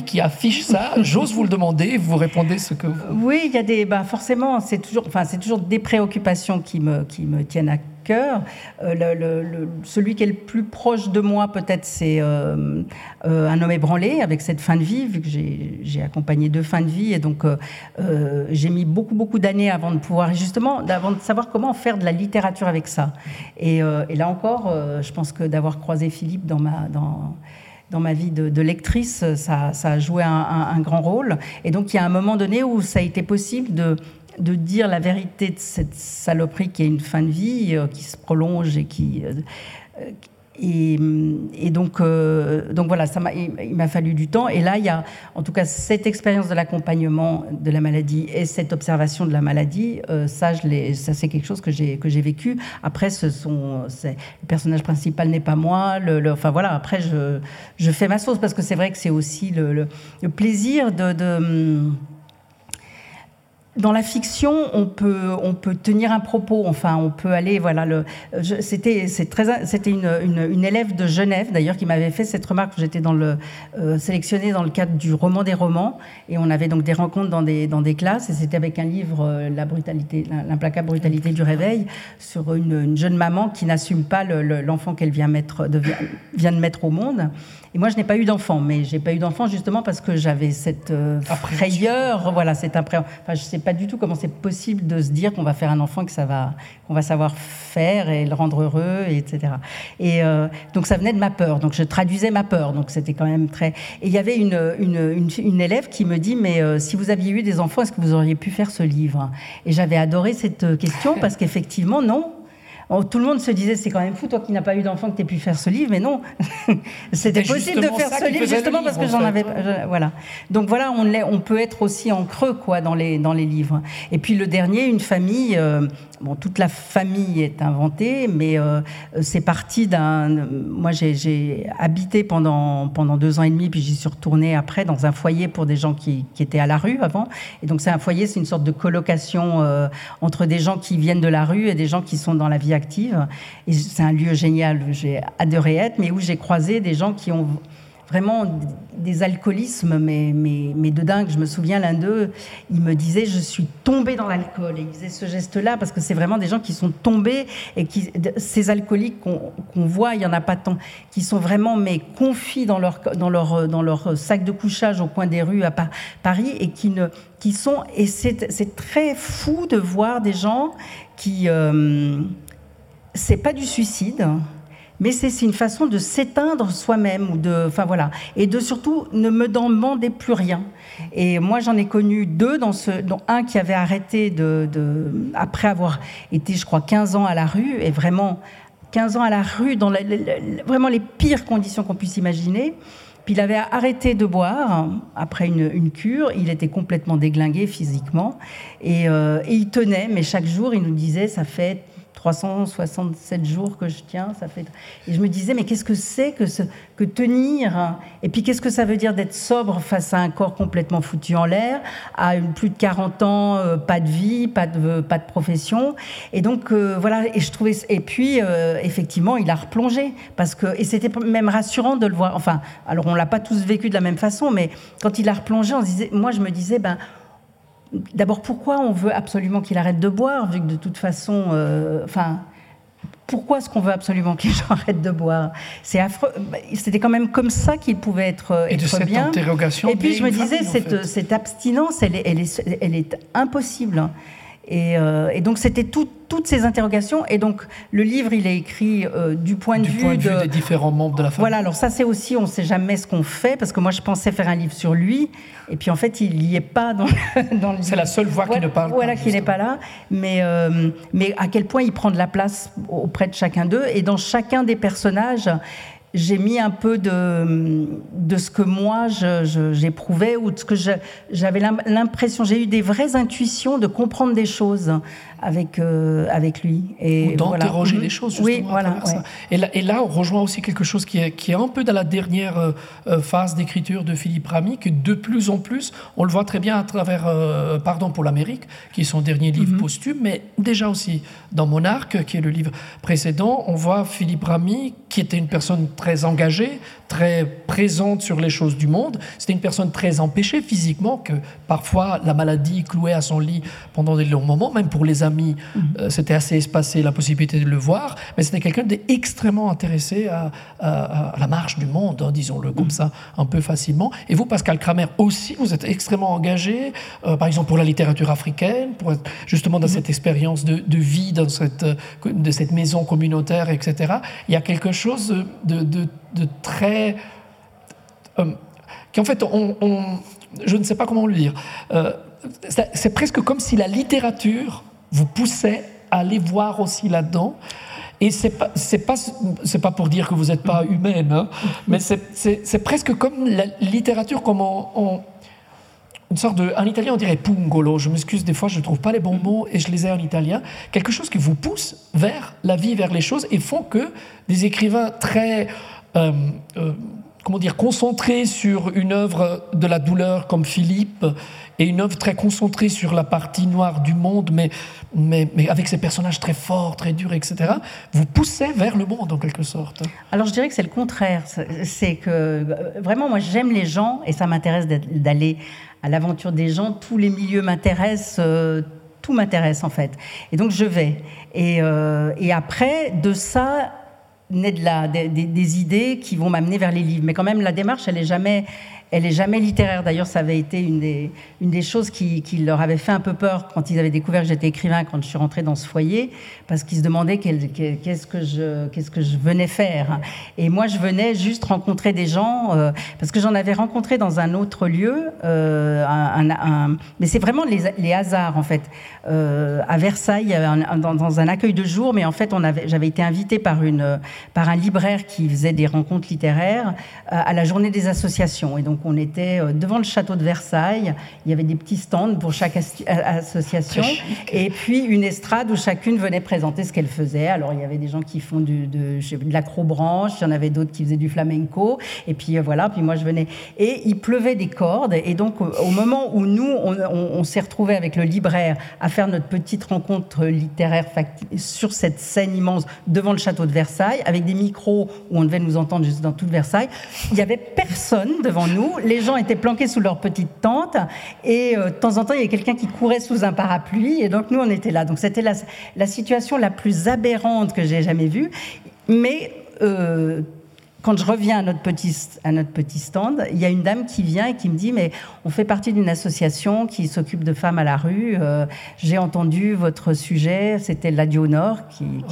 qui, affiche ça, j'ose vous le demander, vous répondez ce que vous... Oui, il y a des... Ben forcément, c'est toujours, enfin, toujours des préoccupations qui me, qui me tiennent à cœur. Euh, le, celui qui est le plus proche de moi, peut-être, c'est euh, euh, Un homme ébranlé, avec cette fin de vie, vu que j'ai accompagné deux fins de vie. Et donc, j'ai mis beaucoup, beaucoup d'années avant de pouvoir, justement, avant de savoir comment faire de la littérature avec ça. Et, là encore, je pense que d'avoir croisé Philippe dans ma. Dans, ma vie de, lectrice, ça, ça, a joué un, un, grand rôle. Et donc, il y a un moment donné où ça a été possible de, de dire la vérité de cette saloperie qui a une fin de vie, euh, qui se prolonge et qui. Euh, et, donc, euh, donc voilà, ça il m'a fallu du temps. Et là, il y a en tout cas cette expérience de l'accompagnement de la maladie et cette observation de la maladie. ça, je ça c'est quelque chose que j'ai que j'ai vécu. Après, ce sont, le personnage principal n'est pas moi. Le, enfin voilà. Après, je, je fais ma sauce parce que c'est vrai que c'est aussi le, plaisir de, de dans la fiction, on peut, on peut tenir un propos. Enfin, on peut aller. Voilà, le, c'était, c'est une, une, une, élève de Genève d'ailleurs qui m'avait fait cette remarque. J'étais dans le euh, sélectionnée dans le cadre du roman des romans, et on avait donc des rencontres dans des dans des classes, et c'était avec un livre, euh, brutalité, l'implacable brutalité du réveil, sur une, une jeune maman qui n'assume pas l'enfant qu'elle vient vient de mettre au monde. Et moi, je n'ai pas eu d'enfant, mais j'ai pas eu d'enfant justement parce que j'avais cette euh, frayeur, voilà, cette impression. Enfin, je sais pas du tout comment c'est possible de se dire qu'on va faire un enfant que ça va, qu'on va savoir faire et le rendre heureux, et etc. Et euh, donc ça venait de ma peur. Donc je traduisais ma peur. Donc c'était quand même très. Et il y avait une, une, une, élève qui me dit mais euh, si vous aviez eu des enfants, est-ce que vous auriez pu faire ce livre? Et j'avais adoré cette question parce qu'effectivement non, tout le monde se disait, c'est quand même fou, toi qui n'as pas eu d'enfant, que tu aies pu faire ce livre, mais non, c'était possible de faire ce livre justement parce que j'en avais. voilà. Donc voilà, on, on peut être aussi en creux quoi dans les dans les livres. Et puis le dernier, une famille. Euh, bon, toute la famille est inventée, mais euh, c'est parti d'un. Moi, j'ai habité pendant pendant deux ans et demi, puis j'y suis retournée après dans un foyer pour des gens qui, qui étaient à la rue avant. Et donc c'est un foyer, c'est une sorte de colocation euh, entre des gens qui viennent de la rue et des gens qui sont dans la vie active. Et c'est un lieu génial, j'ai adoré être, mais où j'ai croisé des gens qui ont vraiment des alcoolismes, mais, mais, mais de dingue. Je me souviens, l'un d'eux, il me disait Je suis tombé dans l'alcool. Et il faisait ce geste-là parce que c'est vraiment des gens qui sont tombés et qui, ces alcooliques qu'on voit, il n'y en a pas tant, qui sont vraiment mais confis dans leur, dans, leur, dans leur sac de couchage au coin des rues à Paris et qui, ne, qui sont. Et c'est très fou de voir des gens qui. Euh, c'est pas du suicide, mais c'est une façon de s'éteindre soi-même ou de, enfin voilà, et de surtout ne me demander plus rien. Et moi, j'en ai connu deux, dont un qui avait arrêté de, après avoir été, je crois, 15 ans à la rue, et vraiment 15 ans à la rue, dans vraiment les pires conditions qu'on puisse imaginer Puis il avait arrêté de boire après une, cure. Il était complètement déglingué physiquement. Et, et, il tenait, mais chaque jour, il nous disait ça fait 367 jours que je tiens, ça fait. Et je me disais, mais qu'est-ce que c'est que, ce, que tenir Et puis qu'est-ce que ça veut dire d'être sobre face à un corps complètement foutu en l'air, à plus de 40 ans, euh, pas de vie, pas de, pas de profession? Et donc euh, voilà, et je trouvais. Et puis euh, effectivement, il a replongé parce que et c'était même rassurant de le voir. Enfin, alors on l'a pas tous vécu de la même façon, mais quand il a replongé, on disait, moi je me disais, ben D'abord, pourquoi on veut absolument qu'il arrête de boire, vu que de toute façon, euh, enfin, pourquoi est-ce qu'on veut absolument gens arrêtent de boire? C'est affreux. C'était quand même comme ça qu'il pouvait être, Et de cette bien. Interrogation Et puis je me disais, cette, cette, abstinence, elle est, elle est, elle est impossible. Euh, et, donc c'était toutes ces interrogations. Et donc le livre, il est écrit euh, du point de vue, des différents membres de la famille. Voilà. Alors ça, c'est aussi, on ne sait jamais ce qu'on fait, parce que moi, je pensais faire un livre sur lui, et puis en fait, il n'y est pas dans, dans le. C'est la seule voix qui ne parle pas. Voilà, qu'il n'est pas là. Mais euh, mais à quel point il prend de la place auprès de chacun d'eux, et dans chacun des personnages j'ai mis un peu de, ce que moi j'éprouvais ou de ce que j'avais l'impression, j'ai eu des vraies intuitions de comprendre des choses avec, euh, avec lui. Et d'interroger voilà. les choses, justement, oui, voilà, à ça. Et là, et là, on rejoint aussi quelque chose qui est, qui est un peu dans la dernière euh, euh, phase d'écriture de Philippe Ramy, que de plus en plus, on le voit très bien à travers Pardon pour l'Amérique, qui est son dernier livre mhm. posthume, mais déjà aussi dans Monarque, qui est le livre précédent, on voit Philippe Ramy, qui était une personne très engagée, très présente sur les choses du monde. C'était une personne très empêchée physiquement, que parfois la maladie clouait à son lit pendant des longs moments, même pour les amis, mhm. euh, c'était assez espacé la possibilité de le voir, mais c'était quelqu'un d'extrêmement intéressé à, la marche du monde, hein, disons-le comme mhm. ça, un peu facilement. Et vous, Pascal Kramer, aussi, vous êtes extrêmement engagé, euh, par exemple pour la littérature africaine, pour être justement dans mhm. cette expérience de, vie, dans cette, de cette maison communautaire, etc. Il y a quelque chose de, de, très... Euh, qui en fait, on, je ne sais pas comment le dire. c'est presque comme si la littérature vous poussait à aller voir aussi là-dedans. Et c'est pas pas pas pour dire que vous n'êtes pas humaine, hein, mais c'est presque comme la littérature comme on, une sorte de en italien on dirait pungolo. Je m'excuse des fois je ne trouve pas les bons mots et je les ai en italien. Quelque chose qui vous pousse vers la vie, vers les choses et font que des écrivains très euh, euh, comment dire concentrés sur une œuvre de la douleur comme Philippe et une œuvre très concentrée sur la partie noire du monde, mais, mais, mais avec ces personnages très forts, très durs, etc., vous poussez vers le monde en quelque sorte. Alors je dirais que c'est le contraire. C'est que euh, vraiment, moi j'aime les gens et ça m'intéresse d'aller à l'aventure des gens. Tous les milieux m'intéressent. Tout m'intéresse en fait. Et donc je vais. Et, et après, de ça, naît de la, des, des, idées qui vont m'amener vers les livres. Mais quand même, la démarche, elle n'est jamais, elle est jamais littéraire. D'ailleurs, ça avait été une des, choses qui, leur avait fait un peu peur quand ils avaient découvert que j'étais écrivain quand je suis rentrée dans ce foyer, parce qu'ils se demandaient qu'est-ce que je venais faire. Et moi, je venais juste rencontrer des gens, euh, parce que j'en avais rencontré dans un autre lieu, euh, mais c'est vraiment les, hasards en fait. Euh, à Versailles, dans, un accueil de jour, mais en fait, j'avais été invitée par par un libraire qui faisait des rencontres littéraires à la journée des associations. Et donc on était euh, devant le château de Versailles. Il y avait des petits stands pour chaque association. Et puis une estrade où chacune venait présenter ce qu'elle faisait. Alors il y avait des gens qui font du, de, de l'acrobranche, il y en avait d'autres qui faisaient du flamenco. Et puis euh, voilà, puis moi je venais. Et il pleuvait des cordes. Et donc au moment où nous, on, s'est retrouvés avec le libraire à faire notre petite rencontre littéraire sur cette scène immense devant le château de Versailles, avec des micros où on devait nous entendre juste dans toute Versailles, il n'y avait personne devant nous les gens étaient planqués sous leur petite tente et euh, de temps en temps, il y avait quelqu'un qui courait sous un parapluie et donc nous, on était là. Donc c'était la, situation la plus aberrante que j'ai jamais vue. Mais euh, quand je reviens à notre, petit, à notre petit stand, il y a une dame qui vient et qui me dit Mais on fait partie d'une association qui s'occupe de femmes à la rue. Euh, j'ai entendu votre sujet, c'était l'Adio Nord. Qui,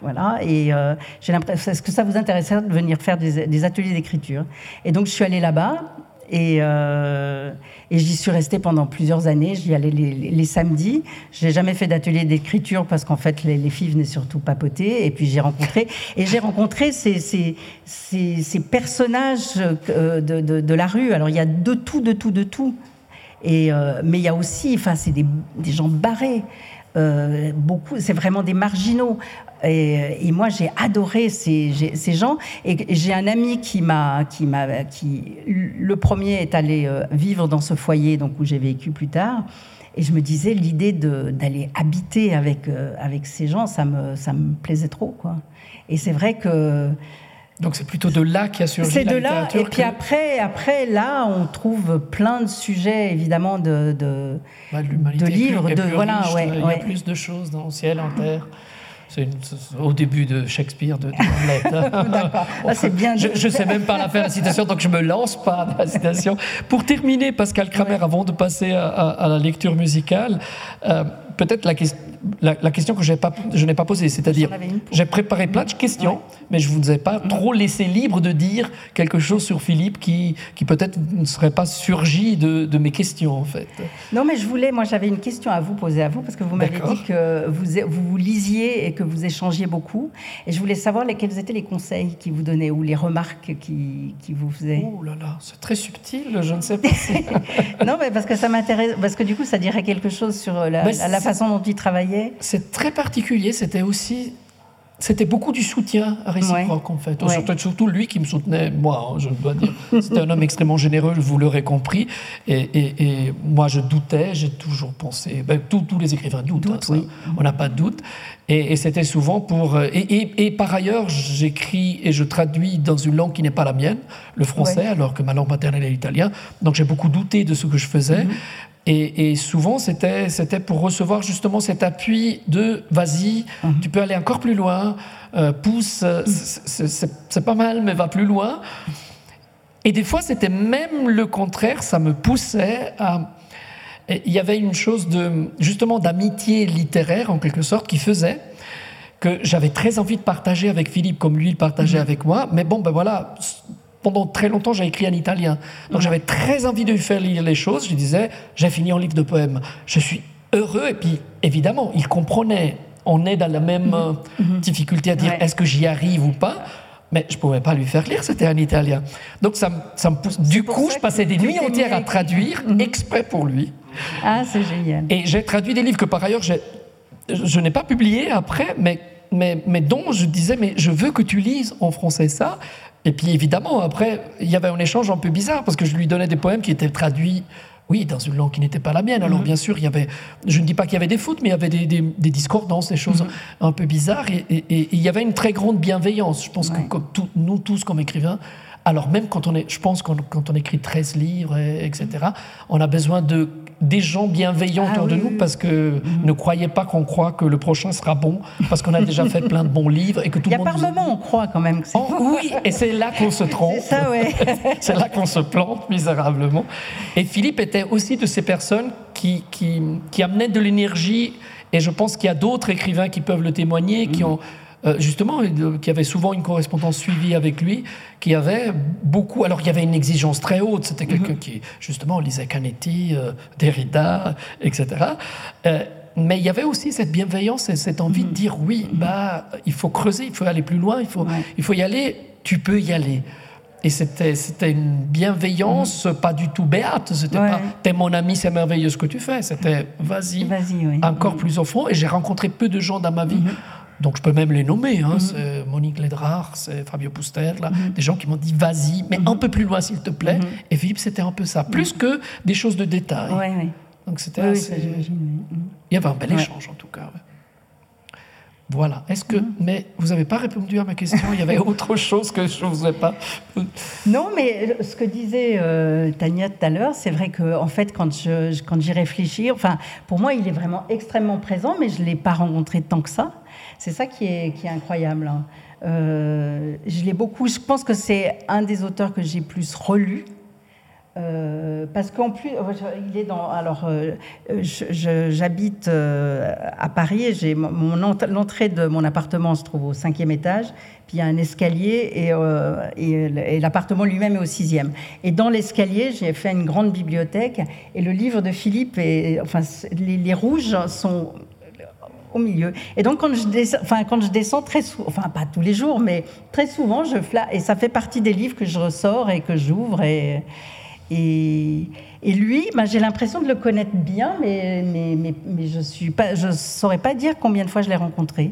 voilà, et j'ai l'impression Est-ce que ça vous intéressait de venir faire des, des ateliers d'écriture? Et donc je suis allée là-bas Et, et j'y suis restée pendant plusieurs années. J'y allais les, samedis. Je n'ai jamais fait d'atelier d'écriture parce qu'en fait, les, filles venaient surtout papoter. Et puis j'ai rencontré, et j'ai rencontré ces, ces, ces, personnages de, de, de, la rue. Alors il y a de tout, de tout, de tout. Et, mais il y a aussi, enfin, c'est des, des gens barrés. Euh, beaucoup, c'est vraiment des marginaux. Et, moi, j'ai adoré ces, ces, gens. Et j'ai un ami qui m'a, qui m'a, qui le premier est allé euh, vivre dans ce foyer, donc où j'ai vécu plus tard. Et je me disais, l'idée d'aller habiter avec, euh, avec ces gens, ça me, ça me plaisait trop, quoi. Et c'est vrai que donc c'est plutôt de là a surgi C'est de là, et puis après, après, là, on trouve plein de sujets, évidemment, de, de, bah, de livres. De, voilà, ouais, il y a plus de choses dans le ciel, en terre. C'est au début de Shakespeare, de, de D'accord. Ah, c'est bien. Je ne sais même pas la faire la citation, donc je me lance pas dans la citation. Pour terminer, Pascal Kramer, avant de passer à, la lecture musicale, euh, peut-être la question la, question que pas, je n'ai pas posée, c'est-à-dire j'ai préparé plein de questions, mais je ne vous ai pas trop laissé libre de dire quelque chose sur Philippe qui, qui peut-être ne serait pas surgi de, de, mes questions en fait. Non, mais je voulais, moi j'avais une question à vous poser à vous parce que vous m'avez dit que vous, vous, lisiez et que vous échangiez beaucoup, et je voulais savoir quels étaient les conseils qu'il vous donnait ou les remarques qui, qui vous faisaient. Oh là là, c'est très subtil, je ne sais pas. non, mais parce que ça m'intéresse, parce que du coup ça dirait quelque chose sur la, la façon dont il travaillait c'est très particulier. C'était aussi c'était beaucoup du soutien réciproque en fait. Surtout, lui qui me soutenait, moi, hein, je dois dire. C'était un homme extrêmement généreux, vous l'aurez compris. Et, moi, je doutais, j'ai toujours pensé. Ben, tous, les écrivains doutent, hein, on n'a pas de doute. Et, c'était souvent pour. Euh, et, par ailleurs, j'écris et je traduis dans une langue qui n'est pas la mienne, le français, alors que ma langue maternelle est l'italien. Donc j'ai beaucoup douté de ce que je faisais. Mm-hmm. Et, souvent, c'était, c'était pour recevoir justement cet appui de vas-y, mhm. tu peux aller encore plus loin, euh, pousse, euh, c'est, pas mal, mais va plus loin. Et des fois, c'était même le contraire, ça me poussait à. Il y avait une chose de, justement d'amitié littéraire, en quelque sorte, qui faisait que j'avais très envie de partager avec Philippe, comme lui il partageait mhm. avec moi. Mais bon, ben voilà, pendant très longtemps, j'ai écrit en italien. Donc j'avais très envie de lui faire lire les choses. Je disais, j'ai fini en livre de poèmes. Je suis heureux. Et puis, évidemment, il comprenait. On est dans la même mhm. Mhm. difficulté à dire est-ce que j'y arrive ou pas? Mais je ne pouvais pas lui faire lire, c'était en italien. Donc ça, ça me pousse. Du coup, je passais des nuits entières à traduire mhm. exprès pour lui. Ah, c'est génial. Et j'ai traduit des livres que par ailleurs, je n'ai pas publiés après, mais, mais, mais dont je disais, mais je veux que tu lises en français ça. Et puis évidemment, après, il y avait un échange un peu bizarre parce que je lui donnais des poèmes qui étaient traduits, oui, dans une langue qui n'était pas la mienne. Alors mhm. bien sûr, il y avait, je ne dis pas qu'il y avait des fautes, mais il y avait des, discordances, des choses mhm. un peu bizarres. Et, il y avait une très grande bienveillance. Je pense que comme nous tous, comme écrivains, alors même quand on est, je pense quand, quand on écrit 13 livres, etc., on a besoin de des gens bienveillants autour ah de nous parce que mhm. ne croyez pas qu'on croit que le prochain sera bon parce qu'on a déjà fait plein de bons livres et que tout le monde. Il y a par moment on croit quand même que c'est oh, Oui, et c'est là qu'on se trompe. C'est ça, ouais. c'est là qu'on se plante misérablement. Et Philippe était aussi de ces personnes qui, qui, qui amenaient de l'énergie. Et je pense qu'il y a d'autres écrivains qui peuvent le témoigner, qui mhm. ont euh, justement, qui avait souvent une correspondance suivie avec lui, qui avait beaucoup. Alors, il y avait une exigence très haute. C'était quelqu'un mhm. qui, justement, lisait Canetti, euh, Derrida, etc. Euh, mais il y avait aussi cette bienveillance et cette envie de mhm. dire oui, bah, il faut creuser, il faut aller plus loin, il faut, il faut y aller, tu peux y aller. Et c'était, une bienveillance mhm. pas du tout béate. C'était pas t'es mon ami, c'est merveilleux ce que tu fais. C'était vas-y, vas-y encore plus au fond. Et j'ai rencontré peu de gens dans ma vie donc je peux même les nommer, hein, mhm. c'est Monique Ledrar, c'est Fabio Puster, là, mhm. des gens qui m'ont dit vas-y, mais mhm. un peu plus loin s'il te plaît. Et Philippe, c'était un peu ça, plus que des choses de détail. Donc c'était assez... Il y avait un bel échange en tout cas. Voilà. Est-ce que, mais vous n'avez pas répondu à ma question? Il y avait autre chose que je ne vous ai pas. non, mais ce que disait euh, Tania tout à l'heure, c'est vrai que en fait, quand je, quand j'y réfléchis, enfin, pour moi, il est vraiment extrêmement présent, mais je l'ai pas rencontré tant que ça. C'est ça qui est, incroyable. Hein. Euh, je l'ai beaucoup. Je pense que c'est un des auteurs que j'ai plus relu. Euh, parce qu'en plus, il est dans. Alors, j'habite à Paris. J'ai mon l'entrée de mon appartement se trouve au cinquième étage. Puis il y a un escalier et, l'appartement lui-même est au sixième. Et dans l'escalier, j'ai fait une grande bibliothèque. Et le livre de Philippe, et, enfin, les rouges sont Et donc, quand je descends, enfin, très souvent, enfin, pas tous les jours, mais très souvent, je et ça fait partie des livres que je ressors et que j'ouvre. Et, et, lui, bah, j'ai l'impression de le connaître bien, mais, mais, mais je ne saurais pas dire combien de fois je l'ai rencontré.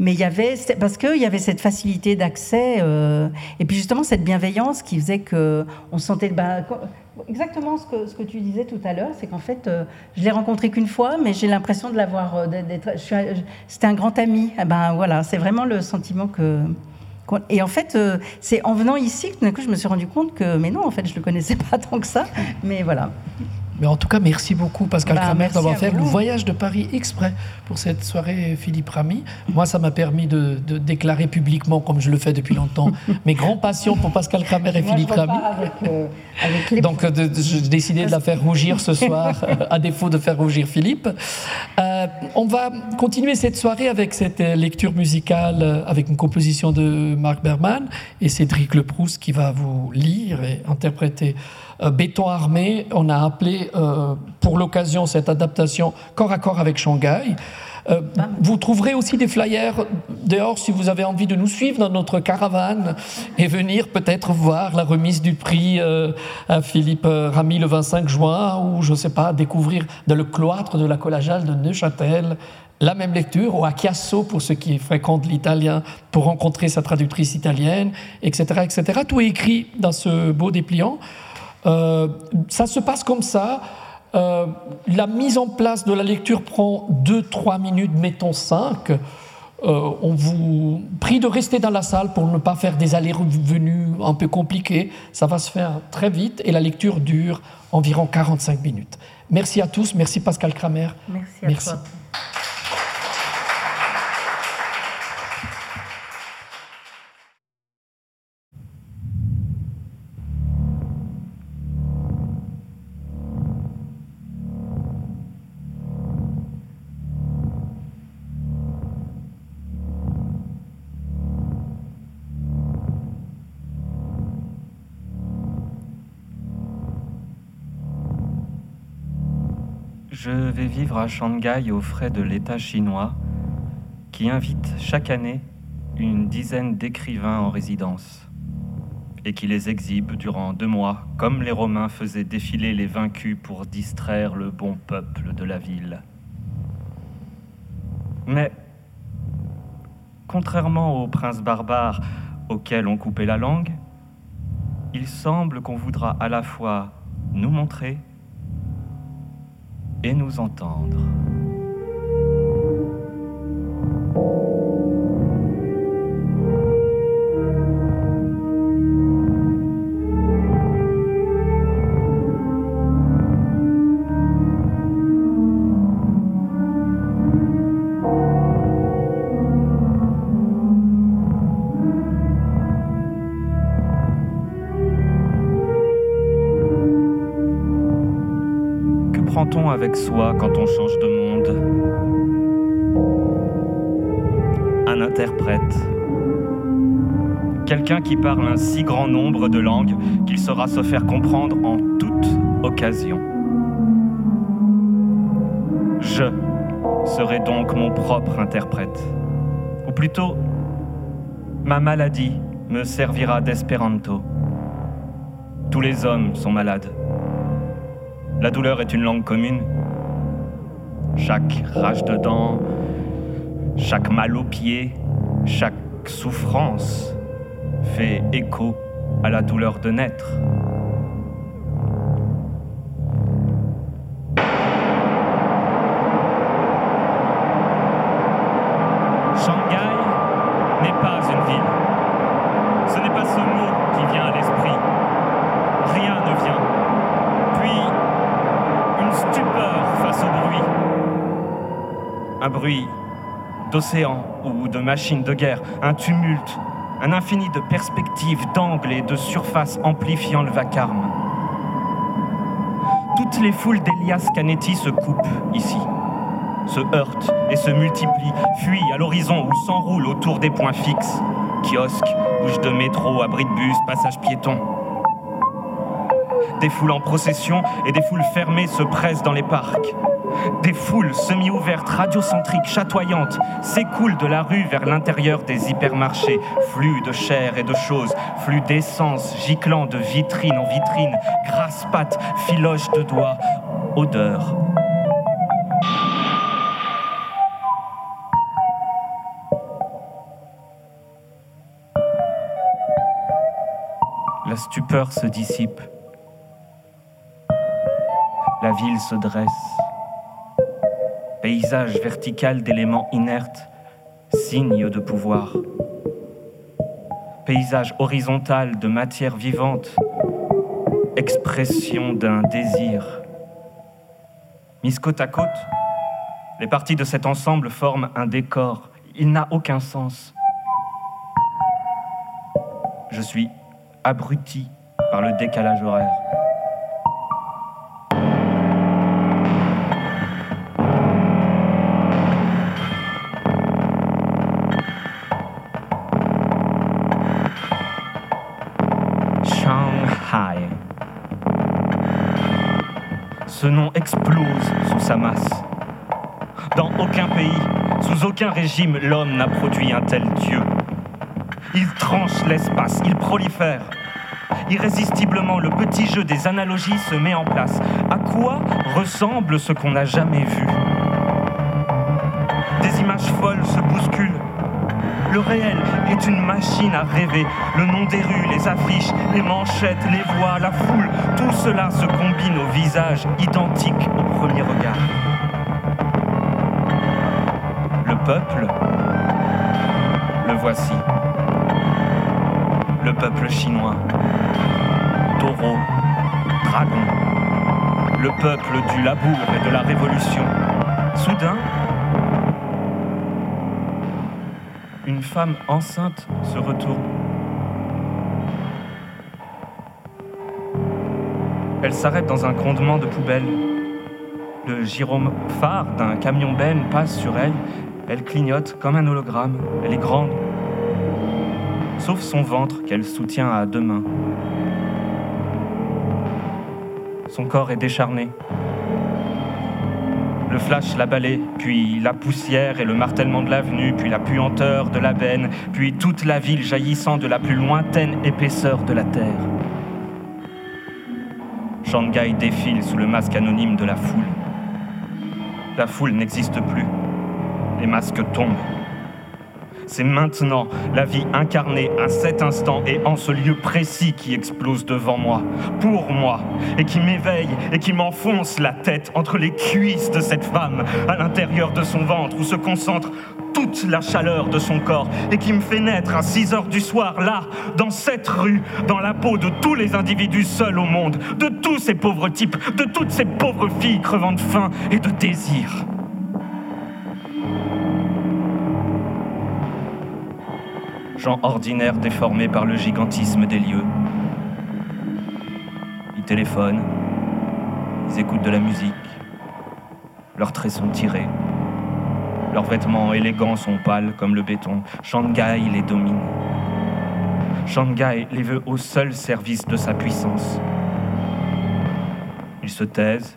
Mais il y avait, parce qu'il y avait cette facilité d'accès, euh, et puis justement cette bienveillance qui faisait qu'on sentait, exactement ce que, ce que tu disais tout à l'heure, c'est qu'en fait, euh, je l'ai rencontré qu'une fois, mais j'ai l'impression de l'avoir, euh, c'était un grand ami. Eh ben voilà, c'est vraiment le sentiment que. Et en fait, c'est en venant ici que tout d'un coup, je me suis rendu compte que, mais non, en fait, je le connaissais pas tant que ça. Mais voilà. Mais en tout cas, merci beaucoup Pascal bah, Kramer d'avoir fait le voyage de Paris exprès pour cette soirée Philippe Ramy. Moi, ça m'a permis de, déclarer publiquement, comme je le fais depuis longtemps, mes grands passions pour Pascal Kramer et Philippe Ramy. Euh, Donc, j'ai décidé de la faire rougir ce soir, euh, à défaut de faire rougir Philippe. Euh, on va continuer cette soirée avec cette lecture musicale, avec une composition de Marc Berman et Cédric Leproust qui va vous lire et interpréter euh, béton armé. On a appelé euh, pour l'occasion cette adaptation corps à corps avec Shanghai. Euh, vous trouverez aussi des flyers dehors si vous avez envie de nous suivre dans notre caravane et venir peut-être voir la remise du prix à Philippe Ramy le 25 juin ou je ne sais pas, découvrir dans le cloître de la collégiale de Neuchâtel la même lecture ou à Chiasso pour ceux qui fréquentent l'italien pour rencontrer sa traductrice italienne, etc., etc. Tout est écrit dans ce beau dépliant. Euh, ça se passe comme ça. Euh, la mise en place de la lecture prend 2-3 minutes, mettons 5. Euh, on vous prie de rester dans la salle pour ne pas faire des allers-revenus un peu compliqués. Ça va se faire très vite et la lecture dure environ 45 minutes. Merci à tous. Merci Pascal Kramer. Merci à merci. toi. À Shanghai aux frais de l'État chinois, qui invite chaque année une dizaine d'écrivains en résidence et qui les exhibe durant deux mois, comme les Romains faisaient défiler les vaincus pour distraire le bon peuple de la ville. Mais, contrairement aux princes barbares auxquels on coupait la langue, il semble qu'on voudra à la fois nous montrer et nous entendre. Avec soi quand on change de monde Un interprète. Quelqu'un qui parle un si grand nombre de langues qu'il saura se faire comprendre en toute occasion. Je serai donc mon propre interprète. Ou plutôt, ma maladie me servira d'espéranto. Tous les hommes sont malades. La douleur est une langue commune. Chaque rage de dents, chaque mal au pied, chaque souffrance fait écho à la douleur de naître. D'océan ou de machines de guerre, un tumulte, un infini de perspectives, d'angles et de surfaces amplifiant le vacarme. Toutes les foules d'Elias Canetti se coupent ici, se heurtent et se multiplient, fuient à l'horizon ou s'enroulent autour des points fixes. Kiosques, bouches de métro, abris de bus, passages piétons. Des foules en procession et des foules fermées se pressent dans les parcs. Des foules semi-ouvertes, radiocentriques, chatoyantes s'écoulent de la rue vers l'intérieur des hypermarchés. Flux de chair et de choses, flux d'essence, giclant de vitrine en vitrine, grasse-pattes, filoches de doigts, odeur. La stupeur se dissipe. La ville se dresse paysage vertical d'éléments inertes, signe de pouvoir. Paysage horizontal de matière vivante, expression d'un désir. Mis côte à côte, les parties de cet ensemble forment un décor. Il n'a aucun sens. Je suis abruti par le décalage horaire. Aucun régime, l'homme n'a produit un tel Dieu. Il tranche l'espace, il prolifère. Irrésistiblement, le petit jeu des analogies se met en place. À quoi ressemble ce qu'on n'a jamais vu? Des images folles se bousculent. Le réel est une machine à rêver. Le nom des rues, les affiches, les manchettes, les voix, la foule, tout cela se combine au visage identique au premier regard. Peuple, le voici. Le peuple chinois. Taureau, dragon. Le peuple du labour et de la révolution. Soudain, une femme enceinte se retourne. Elle s'arrête dans un grondement de poubelle. Le phare d'un camion Ben passe sur elle. Elle clignote comme un hologramme. Elle est grande. Sauf son ventre qu'elle soutient à deux mains. Son corps est décharné. Le flash, la balai, puis la poussière et le martèlement de l'avenue, puis la puanteur de la benne, puis toute la ville jaillissant de la plus lointaine épaisseur de la terre. Shanghai défile sous le masque anonyme de la foule. La foule n'existe plus. Les masques tombent. C'est maintenant la vie incarnée à cet instant et en ce lieu précis qui explose devant moi, pour moi, et qui m'éveille et qui m'enfonce la tête entre les cuisses de cette femme, à l'intérieur de son ventre où se concentre toute la chaleur de son corps et qui me fait naître à 6 heures du soir, là, dans cette rue, dans la peau de tous les individus seuls au monde, de tous ces pauvres types, de toutes ces pauvres filles crevant de faim et de désir. Gens ordinaires déformés par le gigantisme des lieux. Ils téléphonent, ils écoutent de la musique, leurs traits sont tirés, leurs vêtements élégants sont pâles comme le béton. Shanghai les domine. Shanghai les veut au seul service de sa puissance. Ils se taisent,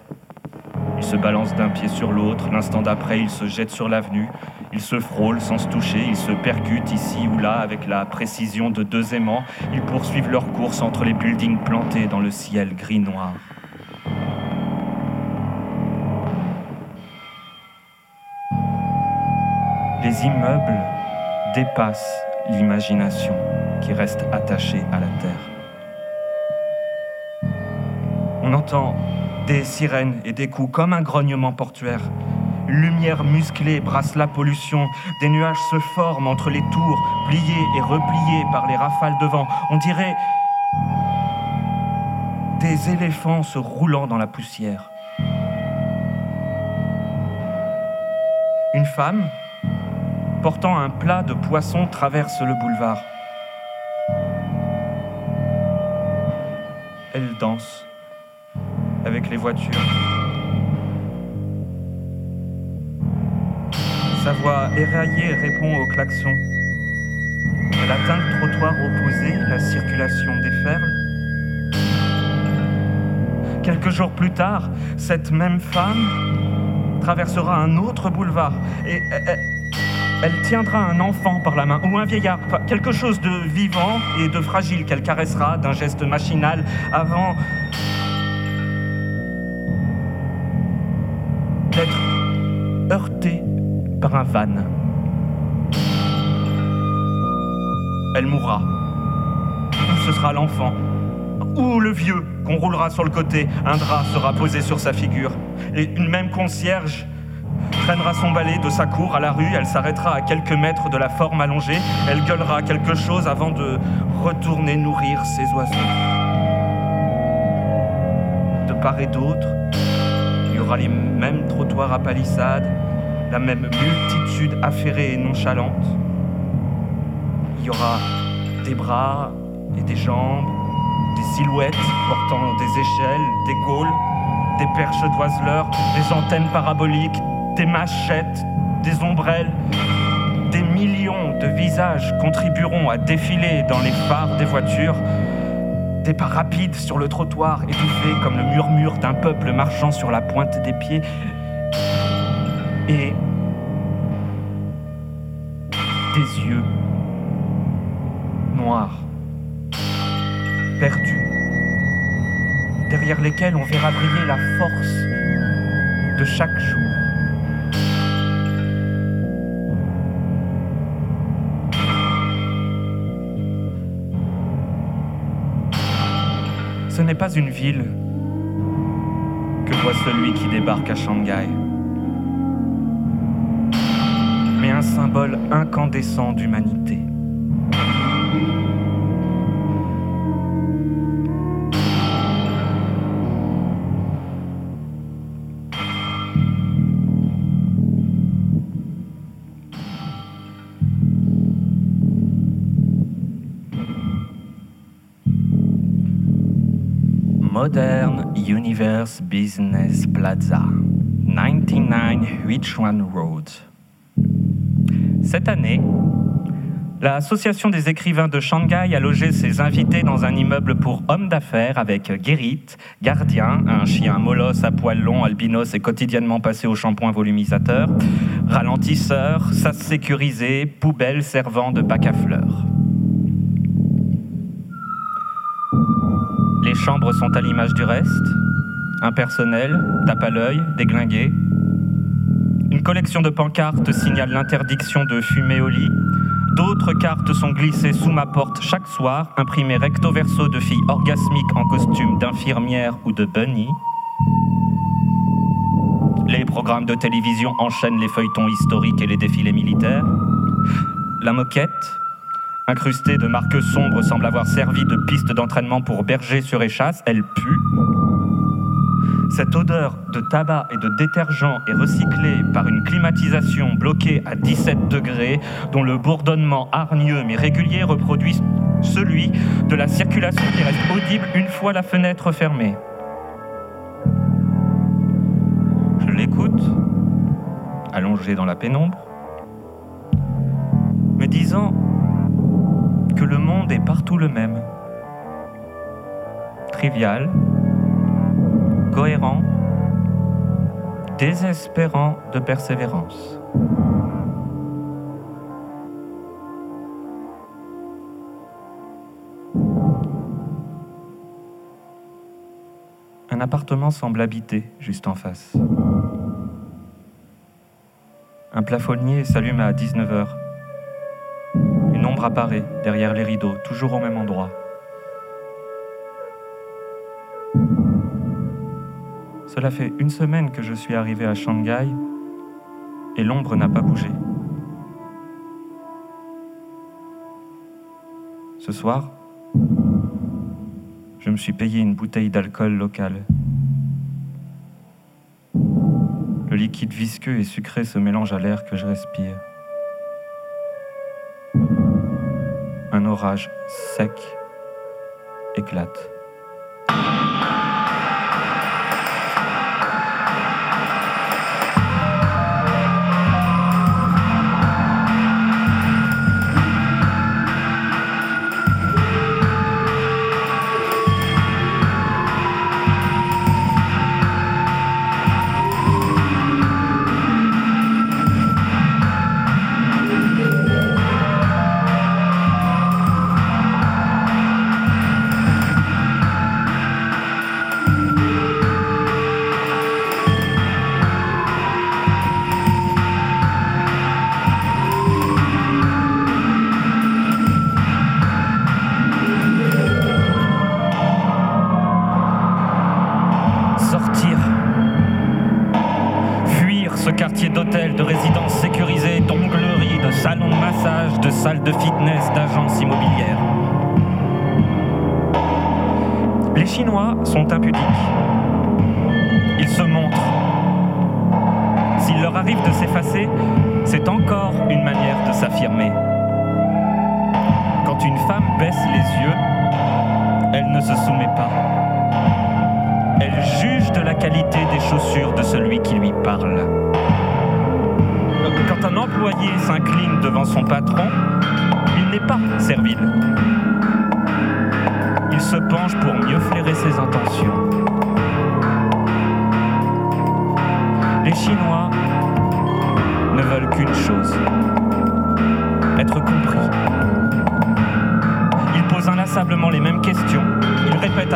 ils se balancent d'un pied sur l'autre, l'instant d'après ils se jettent sur l'avenue, ils se frôlent sans se toucher, ils se percutent ici ou là avec la précision de deux aimants. Ils poursuivent leur course entre les buildings plantés dans le ciel gris-noir. Les immeubles dépassent l'imagination qui reste attachée à la terre. On entend des sirènes et des coups comme un grognement portuaire lumière musclée brasse la pollution. Des nuages se forment entre les tours, pliés et repliés par les rafales de vent. On dirait des éléphants se roulant dans la poussière. Une femme, portant un plat de poisson, traverse le boulevard. Elle danse. avec les voitures. Sa voix éraillée répond au klaxon. Elle atteint le trottoir opposé, la circulation déferle. Quelques jours plus tard, cette même femme traversera un autre boulevard et elle, tiendra un enfant par la main ou un vieillard, quelque chose de vivant et de fragile qu'elle caressera d'un geste machinal avant Elle mourra. ce sera l'enfant. Ou le vieux qu'on roulera sur le côté. Un drap sera posé sur sa figure. Et une même concierge traînera son balai de sa cour à la rue. Elle s'arrêtera à quelques mètres de la forme allongée. Elle gueulera quelque chose avant de retourner nourrir ses oiseaux. De part et d'autre, il y aura les mêmes trottoirs à palissades, la même multitude affairée et nonchalante. Il y aura des bras et des jambes, des silhouettes portant des échelles, des gaules, des perches d'oiseleurs, des antennes paraboliques, des machettes, des ombrelles. Des millions de visages contribueront à défiler dans les phares des voitures. Des pas rapides sur le trottoir, étouffés comme le murmure d'un peuple marchant sur la pointe des pieds. Et des yeux noirs, perdus, derrière lesquels on verra briller la force de chaque jour. Ce n'est pas une ville que voit celui qui débarque à Shanghai, un symbole incandescent d'humanité. Modern Universe Business Plaza, 99 Huichuan Road? Cette année, L'Association des écrivains de Shanghai a logé ses invités dans un immeuble pour hommes d'affaires avec Guérit, gardien, un chien molosse à poils longs, albinos et quotidiennement passé au shampoing volumisateur, ralentisseur, sas sécurisé, poubelle servant de bac à fleurs. Les chambres sont à l'image du reste, impersonnelles, tape à l'œil, déglinguées. Une collection de pancartes signale l'interdiction de fumer au lit, D'autres cartes sont glissées sous ma porte chaque soir, imprimées recto verso de filles orgasmiques en costume d'infirmière ou de bunny. Les programmes de télévision enchaînent les feuilletons historiques et les défilés militaires. La moquette, incrustée de marques sombres, semble avoir servi de piste d'entraînement pour berger sur échasse. Elle pue. Cette odeur de tabac et de détergent est recyclée par une climatisation bloquée à 17 degrés, dont le bourdonnement hargneux mais régulier reproduit celui de la circulation qui reste audible une fois la fenêtre fermée. Je l'écoute, allongé dans la pénombre, me disant que le monde est partout le même, trivial, cohérent, désespérant de persévérance. Un appartement semble habité juste en face. Un plafonnier s'allume à 19h. Une ombre apparaît derrière les rideaux, toujours au même endroit. Cela fait une semaine que je suis arrivé à Shanghai et l'ombre n'a pas bougé. Ce soir, je me suis payé une bouteille d'alcool local. Le liquide visqueux et sucré se mélange à l'air que je respire. Un orage sec éclate.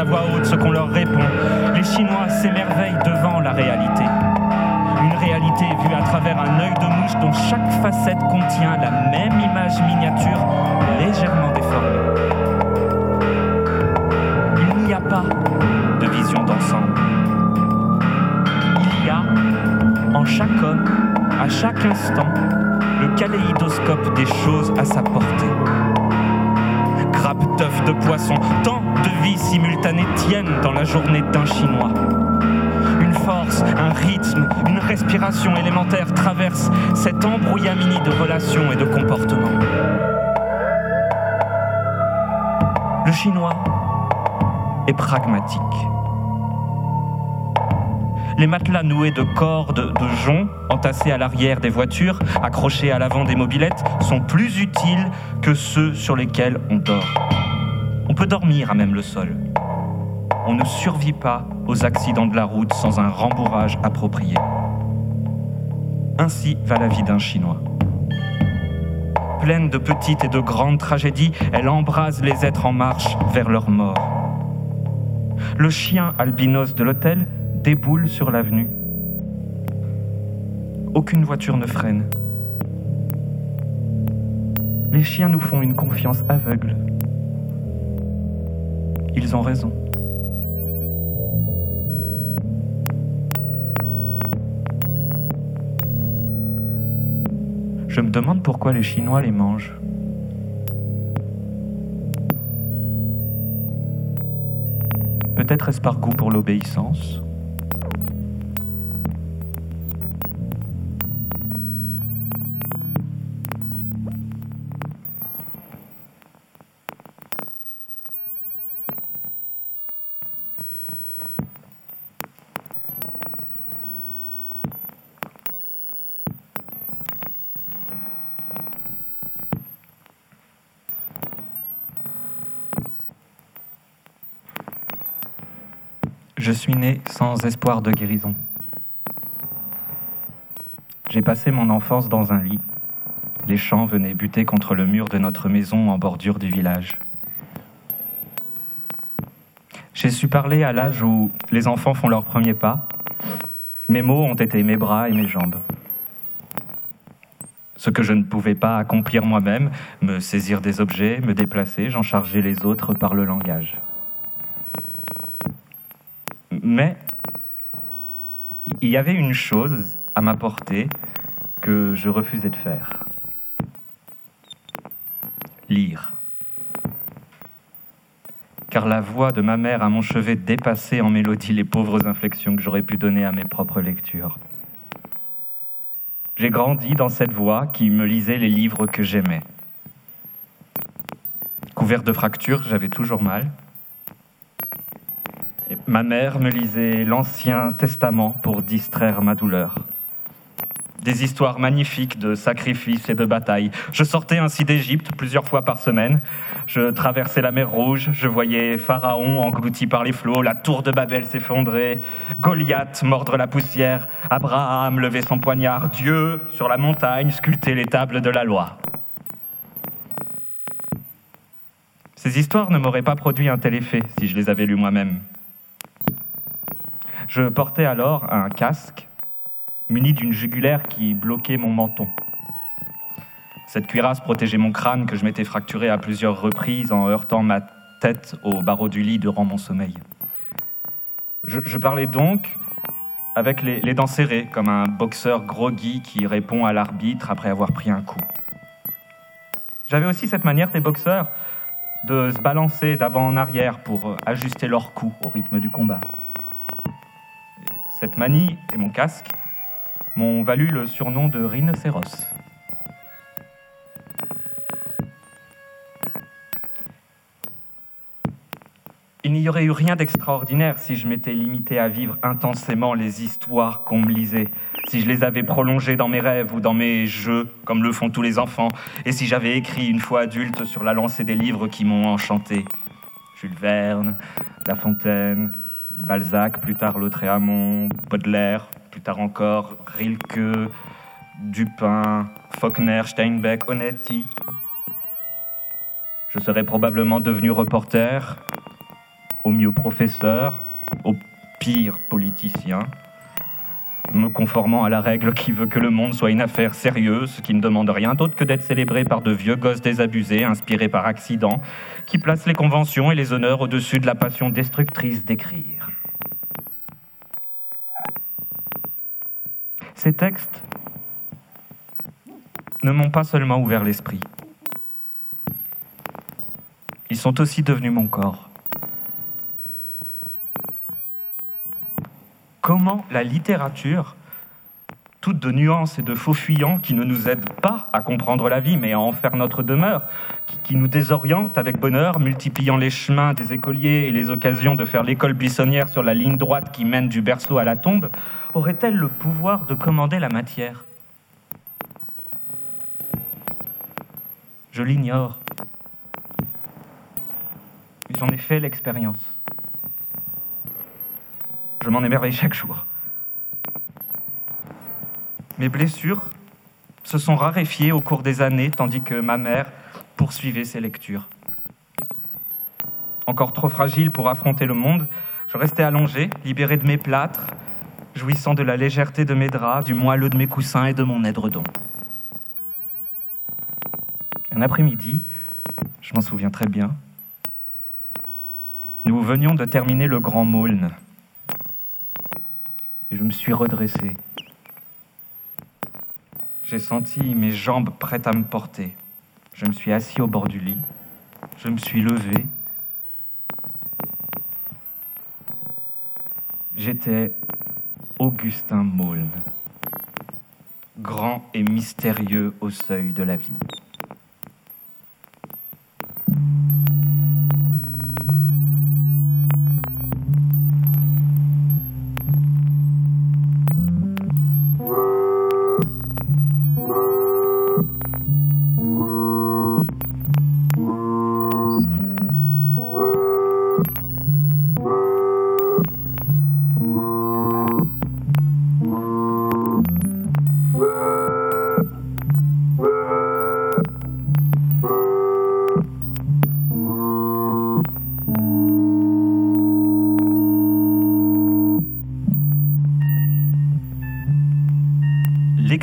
Voix haute ce qu'on leur répond. Les Chinois s'émerveillent devant la réalité. Une réalité vue à travers un œil de mouche dont chaque facette contient la même image miniature légèrement déformée. Il n'y a pas de vision d'ensemble. Il y a en chaque homme, à chaque instant, le kaléidoscope des choses à sa portée. De poisson, tant de vies simultanées tiennent dans la journée d'un Chinois. Une force, un rythme, une respiration élémentaire traversent cet embrouillamini de relations et de comportements. Le Chinois est pragmatique. Les matelas noués de cordes de jonc, entassés à l'arrière des voitures, accrochés à l'avant des mobilettes, sont plus utiles que ceux sur lesquels on dort. Dormir à même le sol. On ne survit pas aux accidents de la route sans un rembourrage approprié. Ainsi va la vie d'un Chinois. Pleine de petites et de grandes tragédies, elle embrase les êtres en marche vers leur mort. Le chien albinos de l'hôtel déboule sur l'avenue. Aucune voiture ne freine. Les chiens nous font une confiance aveugle. Ils ont raison. Je me demande pourquoi les Chinois les mangent. Peut-être est-ce par goût pour l'obéissance? Sans espoir de guérison. J'ai passé mon enfance dans un lit. Les chants venaient buter contre le mur de notre maison en bordure du village. J'ai su parler à l'âge où les enfants font leurs premiers pas. Mes mots ont été mes bras et mes jambes. Ce que je ne pouvais pas accomplir moi-même, me saisir des objets, me déplacer, j'en chargeais les autres par le langage. Mais il y avait une chose à ma portée que je refusais de faire. Lire. Car la voix de ma mère à mon chevet dépassait en mélodie les pauvres inflexions que j'aurais pu donner à mes propres lectures. J'ai grandi dans cette voix qui me lisait les livres que j'aimais. Couvert de fractures, j'avais toujours mal. Ma mère me lisait l'Ancien Testament pour distraire ma douleur. Des histoires magnifiques de sacrifices et de batailles. Je sortais ainsi d'Égypte plusieurs fois par semaine. Je traversais la mer Rouge, je voyais Pharaon englouti par les flots, la tour de Babel s'effondrer, Goliath mordre la poussière, Abraham lever son poignard, Dieu sur la montagne sculpter les tables de la loi. Ces histoires ne m'auraient pas produit un tel effet si je les avais lues moi-même. Je portais alors un casque muni d'une jugulaire qui bloquait mon menton. Cette cuirasse protégeait mon crâne que je m'étais fracturé à plusieurs reprises en heurtant ma tête au barreau du lit durant mon sommeil. Je, parlais donc avec les, dents serrées, comme un boxeur groggy qui répond à l'arbitre après avoir pris un coup. J'avais aussi cette manière des boxeurs de se balancer d'avant en arrière pour ajuster leur cou au rythme du combat. Cette manie et mon casque m'ont valu le surnom de rhinocéros. Il n'y aurait eu rien d'extraordinaire si je m'étais limité à vivre intensément les histoires qu'on me lisait, si je les avais prolongées dans mes rêves ou dans mes jeux, comme le font tous les enfants, et si j'avais écrit une fois adulte sur la lancée des livres qui m'ont enchanté. Jules Verne, La Fontaine, Balzac, plus tard Lautréamont, Baudelaire, plus tard encore Rilke, Dupin, Faulkner, Steinbeck, Onetti. Je serais probablement devenu reporter, au mieux professeur, au pire politicien, me conformant à la règle qui veut que le monde soit une affaire sérieuse, qui ne demande rien d'autre que d'être célébré par de vieux gosses désabusés, inspirés par accident, qui placent les conventions et les honneurs au-dessus de la passion destructrice d'écrire. Ces textes ne m'ont pas seulement ouvert l'esprit, ils sont aussi devenus mon corps. Comment la littérature, toute de nuances et de faux fuyants qui ne nous aident pas à comprendre la vie, mais à en faire notre demeure, qui, qui nous désoriente avec bonheur, multipliant les chemins des écoliers et les occasions de faire l'école buissonnière sur la ligne droite qui mène du berceau à la tombe, aurait-elle le pouvoir de commander la matière? Je l'ignore. J'en ai fait l'expérience. Je m'en émerveille chaque jour. Mes blessures se sont raréfiées au cours des années, tandis que ma mère poursuivait ses lectures. Encore trop fragile pour affronter le monde, je restais allongé, libéré de mes plâtres, jouissant de la légèreté de mes draps, du moelleux de mes coussins et de mon édredon. Un après-midi, je m'en souviens très bien, nous venions de terminer le Grand Maulne, je me suis redressé. J'ai senti mes jambes prêtes à me porter. Je me suis assis au bord du lit. Je me suis levé. J'étais Augustin Maulne, grand et mystérieux au seuil de la vie.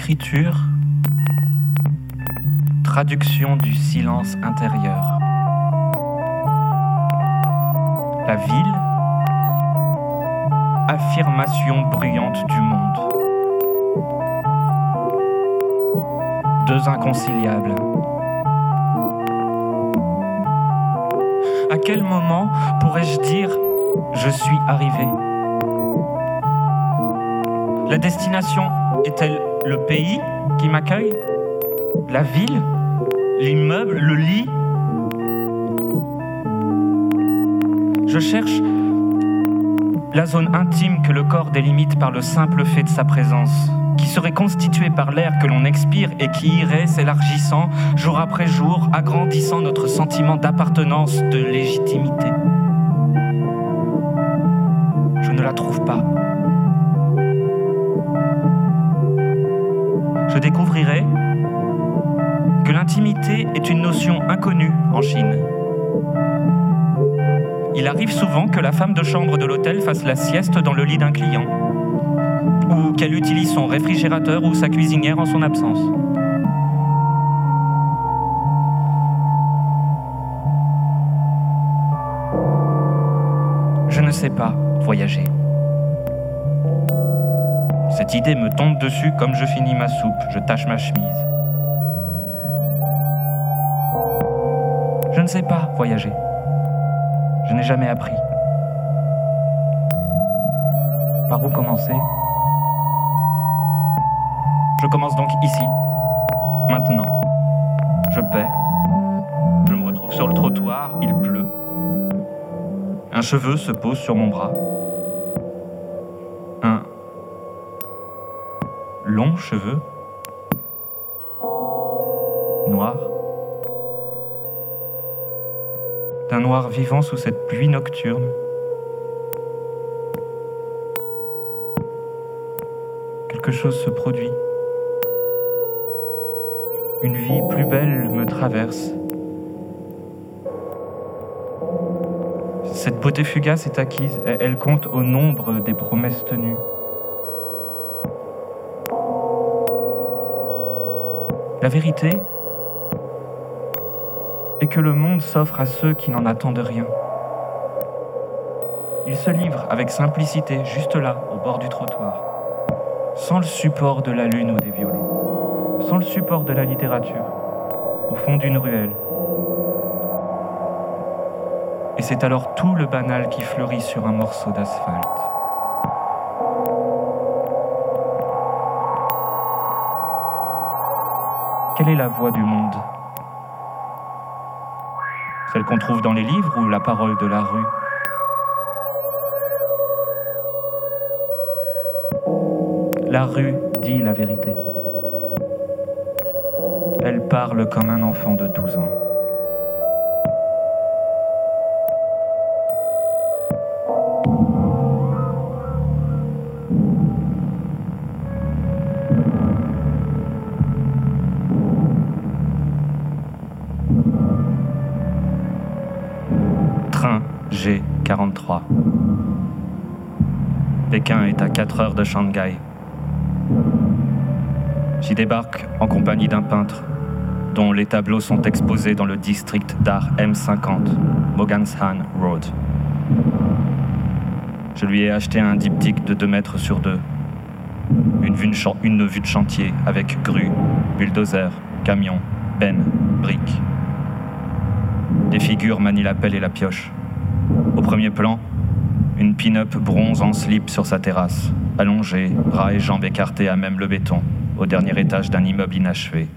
L'écriture, traduction du silence intérieur. La ville, affirmation bruyante du monde. Deux inconciliables. À quel moment pourrais-je dire je suis arrivé? La destination est-elle le pays qui m'accueille La ville L'immeuble Le lit Je cherche la zone intime que le corps délimite par le simple fait de sa présence, qui serait constituée par l'air que l'on expire et qui irait s'élargissant jour après jour, agrandissant notre sentiment d'appartenance, de légitimité. Je ne la trouve pas. Inconnue en Chine. Il arrive souvent que la femme de chambre de l'hôtel fasse la sieste dans le lit d'un client, ou qu'elle utilise son réfrigérateur ou sa cuisinière en son absence. Je ne sais pas voyager. Cette idée me tombe dessus comme je finis ma soupe, je tâche ma chemise. Ne sais pas voyager. Je n'ai jamais appris. Par où commencer? Je commence donc ici, maintenant. Je paie. Je me retrouve sur le trottoir, il pleut. Un cheveu se pose sur mon bras. Un long cheveu. Vivant sous cette pluie nocturne. Quelque chose se produit. Une vie plus belle me traverse. Cette beauté fugace est acquise, elle compte au nombre des promesses tenues. La vérité est que le monde s'offre à ceux qui n'en attendent rien. Il se livre avec simplicité, juste là, au bord du trottoir, sans le support de la lune ou des violons, sans le support de la littérature, au fond d'une ruelle. Et c'est alors tout le banal qui fleurit sur un morceau d'asphalte. Quelle est la voix du monde? Qu'on trouve dans les livres ou la parole de la rue? La rue dit la vérité. Elle parle comme un enfant de 12 ans. de Shanghai. J'y débarque en compagnie d'un peintre dont les tableaux sont exposés dans le district d'art M50, Moganshan Road. Je lui ai acheté un diptyque de 2 mètres sur 2, une vue, de chantier avec grue, bulldozer, camion, benne, briques. Des figures manient la pelle et la pioche. Au premier plan, une pin-up bronze en slip sur sa terrasse allongée, bras et jambes écartés à même le béton, au dernier étage d'un immeuble inachevé.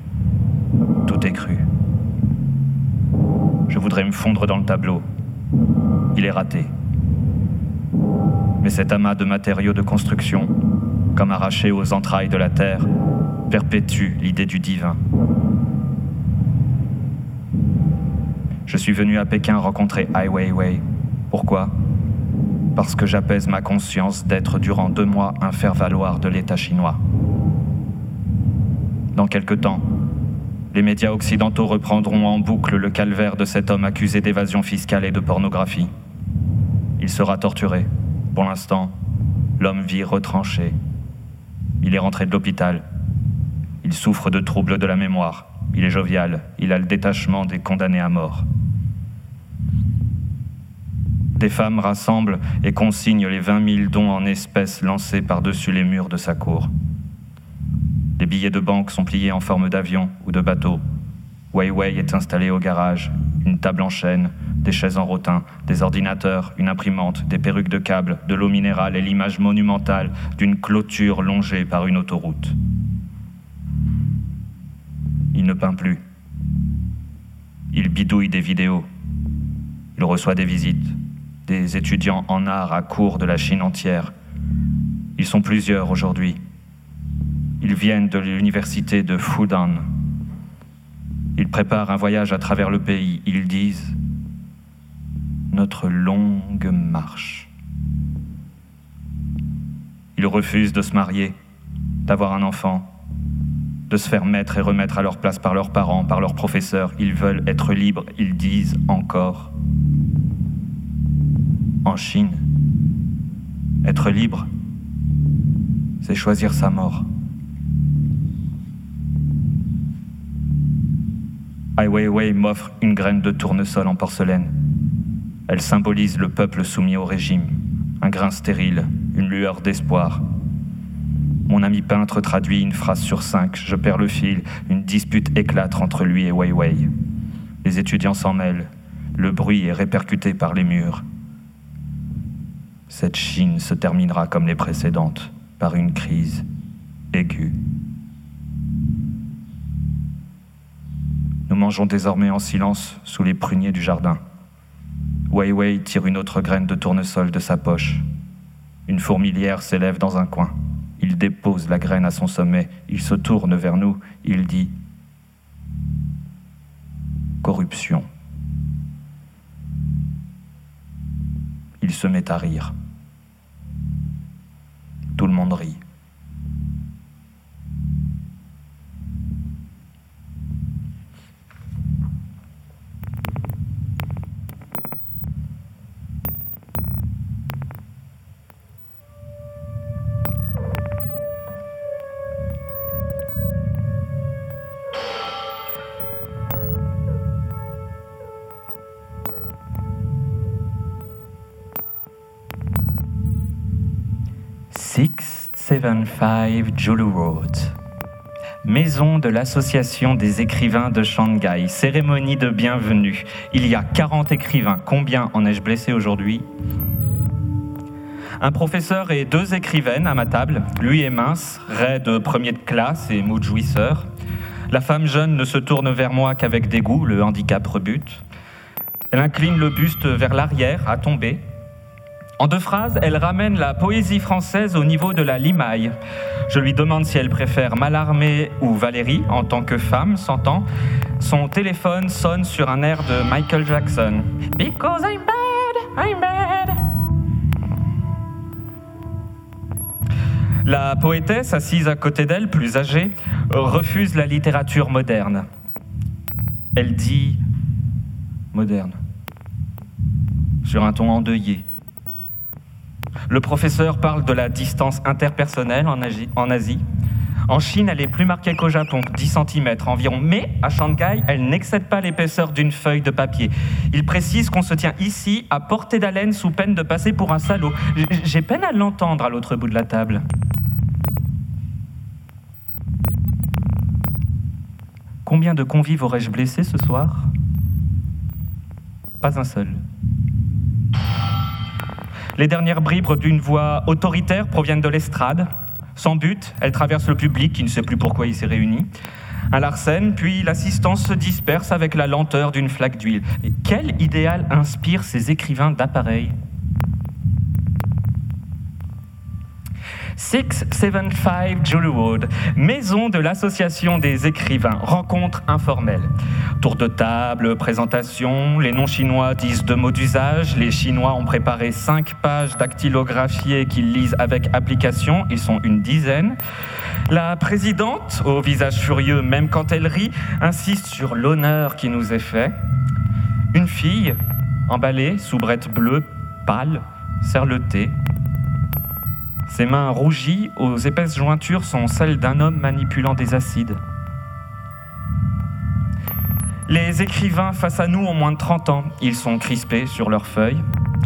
Tout est cru. Je voudrais me fondre dans le tableau. Il est raté. Mais cet amas de matériaux de construction, comme arraché aux entrailles de la terre, perpétue l'idée du divin. Je suis venu à Pékin rencontrer Ai Weiwei. Pourquoi? Parce que j'apaise ma conscience d'être durant deux mois un faire-valoir de l'État chinois. Dans quelque temps, les médias occidentaux reprendront en boucle le calvaire de cet homme accusé d'évasion fiscale et de pornographie. Il sera torturé. Pour l'instant, l'homme vit retranché. Il est rentré de l'hôpital. Il souffre de troubles de la mémoire. Il est jovial. Il a le détachement des condamnés à mort. Des femmes rassemblent et consignent les 20 000 dons en espèces lancés par-dessus les murs de sa cour. Les billets de banque sont pliés en forme d'avion ou de bateau. Weiwei est installé au garage, une table en chêne, des chaises en rotin, des ordinateurs, une imprimante, des perruques de câbles, de l'eau minérale et l'image monumentale d'une clôture longée par une autoroute. Il ne peint plus. Il bidouille des vidéos. Il reçoit des visites, des étudiants en art à court de la Chine entière. Ils sont plusieurs aujourd'hui. Ils viennent de l'université de Fudan. Ils préparent un voyage à travers le pays. Ils disent notre longue marche. Ils refusent de se marier, d'avoir un enfant, de se faire mettre et remettre à leur place par leurs parents, par leurs professeurs. Ils veulent être libres. Ils disent encore en Chine, être libre, c'est choisir sa mort. Ai Weiwei m'offre une graine de tournesol en porcelaine. Elle symbolise le peuple soumis au régime, un grain stérile, une lueur d'espoir. Mon ami peintre traduit une phrase sur cinq. Je perds le fil. Une dispute éclate entre lui et Wei Wei. Les étudiants s'en mêlent. Le bruit est répercuté par les murs. Cette Chine se terminera comme les précédentes, par une crise aiguë. Nous mangeons désormais en silence sous les pruniers du jardin. Wei Wei tire une autre graine de tournesol de sa poche. Une fourmilière s'élève dans un coin. Il dépose la graine à son sommet. Il se tourne vers nous. Il dit Corruption. Il se met à rire. Tout le monde rit. 675 Julu Road. Maison de l'Association des écrivains de Shanghai. Cérémonie de bienvenue. Il y a 40 écrivains. Combien en ai-je blessé aujourd'hui? Un professeur et deux écrivaines à ma table. Lui est mince, raide premier de classe et mou de jouisseur. La femme jeune ne se tourne vers moi qu'avec dégoût, le handicap rebute. Elle incline le buste vers l'arrière, à tomber. En deux phrases, elle ramène la poésie française au niveau de la limaille. Je lui demande si elle préfère Malarmé ou Valérie en tant que femme, s'entend. Son téléphone sonne sur un air de Michael Jackson. Because I'm bad, I'm bad. La poétesse, assise à côté d'elle, plus âgée, refuse la littérature moderne. Elle dit moderne, sur un ton endeuillé. Le professeur parle de la distance interpersonnelle en Asie. En Chine, elle est plus marquée qu'au Japon, 10 cm environ. Mais à Shanghai, elle n'excède pas l'épaisseur d'une feuille de papier. Il précise qu'on se tient ici, à portée d'haleine, sous peine de passer pour un salaud. J'ai peine à l'entendre à l'autre bout de la table. Combien de convives aurais-je blessé ce soir? Pas un seul. Les dernières bribes d'une voix autoritaire proviennent de l'estrade. Sans but, elle traverse le public qui ne sait plus pourquoi il s'est réuni. Un Larsen, puis l'assistance se disperse avec la lenteur d'une flaque d'huile. Quel idéal inspire ces écrivains d'appareil 675 Wood, maison de l'association des écrivains, rencontre informelle. Tour de table, présentation, les non-chinois disent deux mots d'usage, les chinois ont préparé cinq pages dactylographiées qu'ils lisent avec application, ils sont une dizaine. La présidente, au visage furieux même quand elle rit, insiste sur l'honneur qui nous est fait. Une fille, emballée, soubrette bleue, pâle, sert le thé, ses mains rougies aux épaisses jointures sont celles d'un homme manipulant des acides. Les écrivains face à nous ont moins de 30 ans. Ils sont crispés sur leurs feuilles.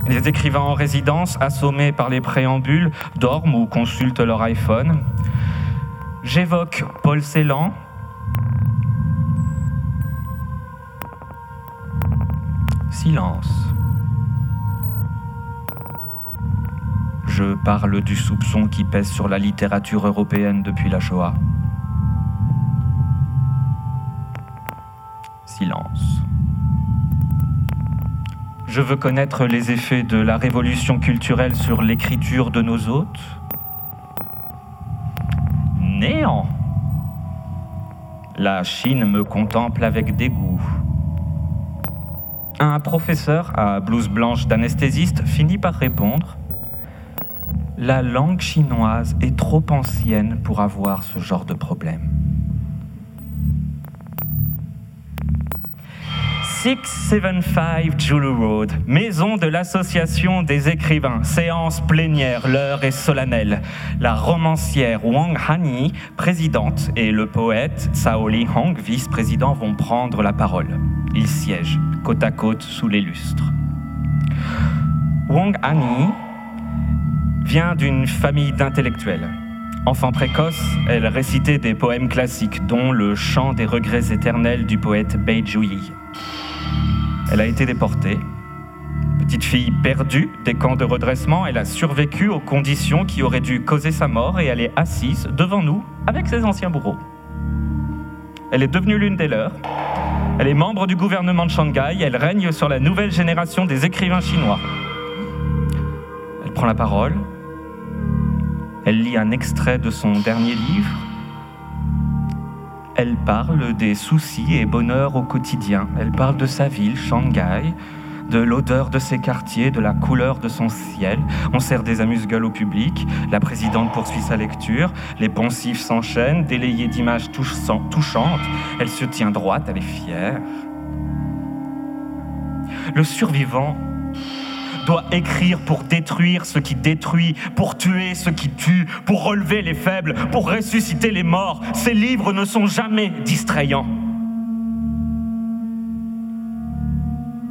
Les écrivains en résidence, assommés par les préambules, dorment ou consultent leur iPhone. J'évoque Paul Celan. Silence. Je parle du soupçon qui pèse sur la littérature européenne depuis la Shoah. Silence. Je veux connaître les effets de la révolution culturelle sur l'écriture de nos hôtes. Néant. La Chine me contemple avec dégoût. Un professeur à blouse blanche d'anesthésiste finit par répondre la langue chinoise est trop ancienne pour avoir ce genre de problème. 675 Julu Road, maison de l'association des écrivains, séance plénière, l'heure est solennelle. La romancière Wang Hani, présidente, et le poète Cao Li Hong, vice-président, vont prendre la parole. Ils siègent côte à côte sous les lustres. Wang Hani vient d'une famille d'intellectuels. Enfant précoce, elle récitait des poèmes classiques, dont le chant des regrets éternels du poète Beijouyi. Elle a été déportée. Petite fille perdue des camps de redressement, elle a survécu aux conditions qui auraient dû causer sa mort et elle est assise devant nous avec ses anciens bourreaux. Elle est devenue l'une des leurs. Elle est membre du gouvernement de Shanghai. Elle règne sur la nouvelle génération des écrivains chinois. Elle prend la parole. Elle lit un extrait de son dernier livre. Elle parle des soucis et bonheurs au quotidien. Elle parle de sa ville, Shanghai, de l'odeur de ses quartiers, de la couleur de son ciel. On sert des amuse-gueules au public. La présidente poursuit sa lecture. Les poncifs s'enchaînent, délayés d'images touchantes. Elle se tient droite, elle est fière. Le survivant écrire pour détruire ce qui détruit, pour tuer ce qui tue, pour relever les faibles, pour ressusciter les morts. Ces livres ne sont jamais distrayants.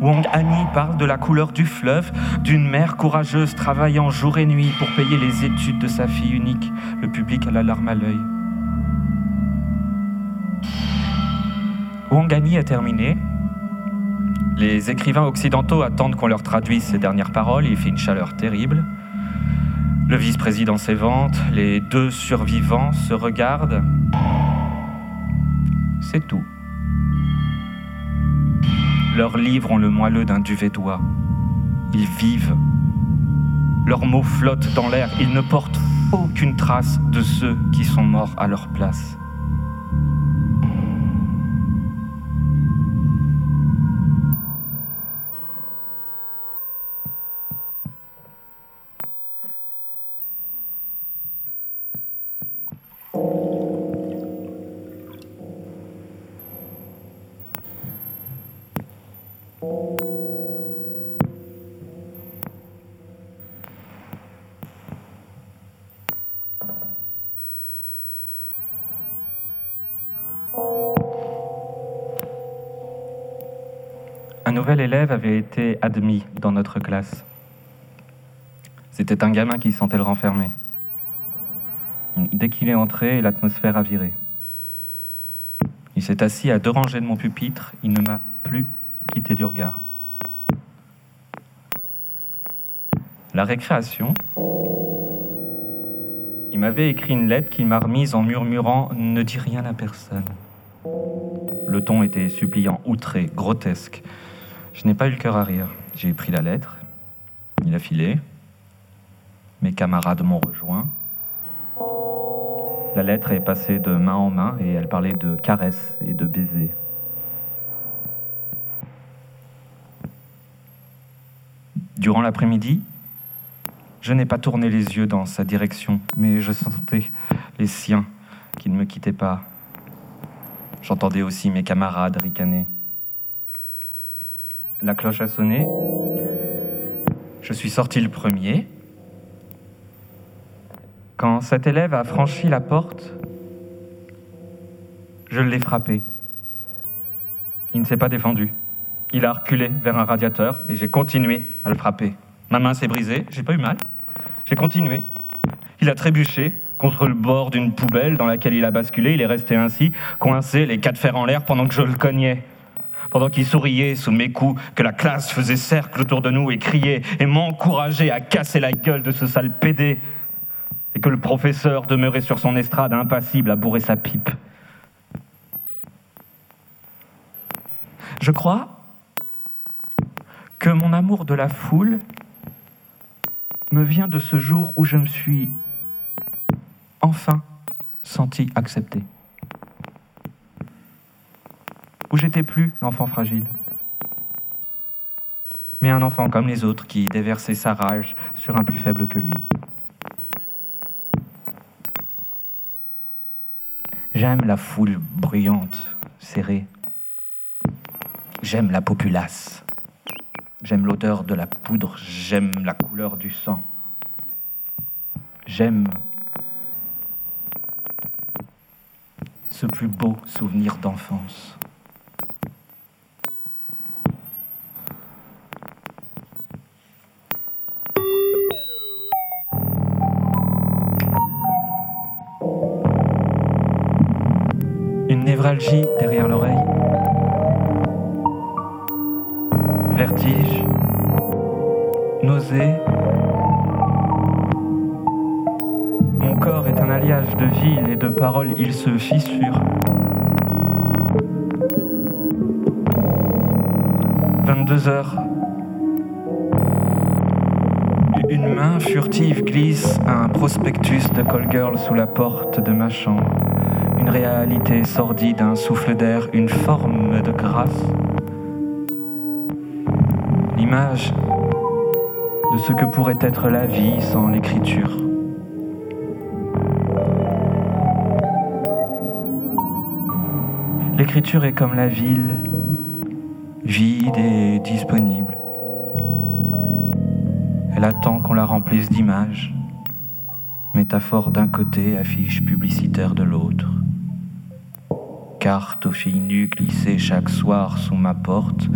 Wang Ani parle de la couleur du fleuve, d'une mère courageuse travaillant jour et nuit pour payer les études de sa fille unique. Le public a la larme à l'œil. Wang Ani a terminé. Les écrivains occidentaux attendent qu'on leur traduise ces dernières paroles. Il fait une chaleur terrible. Le vice-président s'évente. Les deux survivants se regardent. C'est tout. Leurs livres ont le moelleux d'un duvet d'oie. Ils vivent. Leurs mots flottent dans l'air. Ils ne portent aucune trace de ceux qui sont morts à leur place. Un nouvel élève avait été admis dans notre classe. C'était un gamin qui sentait le renfermer. Dès qu'il est entré, l'atmosphère a viré. Il s'est assis à deux rangées de mon pupitre, il ne m'a plus quitté du regard. La récréation, il m'avait écrit une lettre qu'il m'a remise en murmurant ⁇ Ne dis rien à personne ⁇ Le ton était suppliant, outré, grotesque. Je n'ai pas eu le cœur à rire. J'ai pris la lettre, il a filé, mes camarades m'ont rejoint. La lettre est passée de main en main et elle parlait de caresses et de baisers. Durant l'après-midi, je n'ai pas tourné les yeux dans sa direction, mais je sentais les siens qui ne me quittaient pas. J'entendais aussi mes camarades ricaner. La cloche a sonné. Je suis sorti le premier. Quand cet élève a franchi la porte, je l'ai frappé. Il ne s'est pas défendu. Il a reculé vers un radiateur et j'ai continué à le frapper. Ma main s'est brisée, j'ai pas eu mal. J'ai continué. Il a trébuché contre le bord d'une poubelle dans laquelle il a basculé. Il est resté ainsi, coincé, les quatre fers en l'air pendant que je le cognais pendant qu'il souriait sous mes coups, que la classe faisait cercle autour de nous et criait et m'encourageait à casser la gueule de ce sale pédé, et que le professeur demeurait sur son estrade impassible à bourrer sa pipe. Je crois que mon amour de la foule me vient de ce jour où je me suis enfin senti accepté où j'étais plus l'enfant fragile, mais un enfant comme les autres qui déversait sa rage sur un plus faible que lui. J'aime la foule bruyante, serrée. J'aime la populace. J'aime l'odeur de la poudre. J'aime la couleur du sang. J'aime ce plus beau souvenir d'enfance. Névralgie derrière l'oreille. Vertige. Nausée. Mon corps est un alliage de villes et de paroles, il se fissure. 22 heures. Une main furtive glisse un prospectus de call girl sous la porte de ma chambre. Une réalité sordide, un souffle d'air, une forme de grâce. L'image de ce que pourrait être la vie sans l'écriture. L'écriture est comme la ville, vide et disponible. Elle attend qu'on la remplisse d'images. Métaphore d'un côté, affiche publicitaire de l'autre. Carte aux filles nues glissées chaque soir sous ma porte,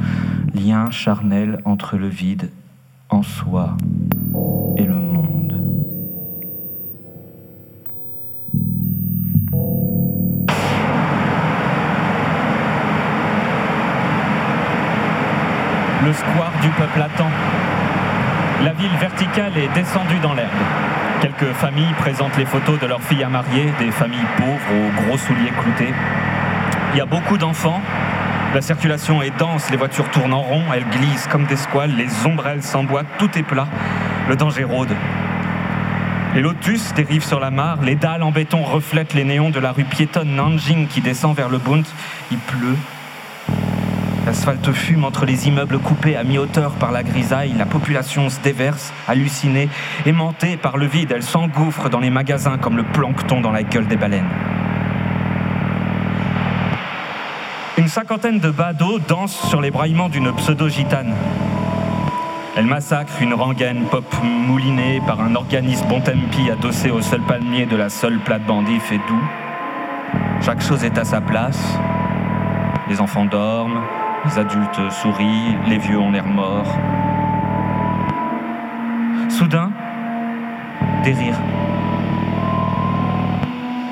lien charnel entre le vide en soi et le monde. Le square du peuple attend. La ville verticale est descendue dans l'herbe. Quelques familles présentent les photos de leurs filles à marier, des familles pauvres aux gros souliers cloutés. Il y a beaucoup d'enfants. La circulation est dense, les voitures tournent en rond, elles glissent comme des squales, les ombrelles s'emboîtent, tout est plat. Le danger rôde. Les lotus dérivent sur la mare, les dalles en béton reflètent les néons de la rue piétonne Nanjing qui descend vers le Bund. Il pleut, L'asphalte fume entre les immeubles coupés à mi-hauteur par la grisaille. La population se déverse, hallucinée, aimantée par le vide. Elle s'engouffre dans les magasins comme le plancton dans la gueule des baleines. Une cinquantaine de badauds dansent sur les braillements d'une pseudo-gitane. Elle massacre une rengaine pop moulinée par un organiste bon tempi adossé au seul palmier de la seule plate-bandit fait doux. Chaque chose est à sa place. Les enfants dorment, les adultes sourient, les vieux ont l'air morts. Soudain, des rires.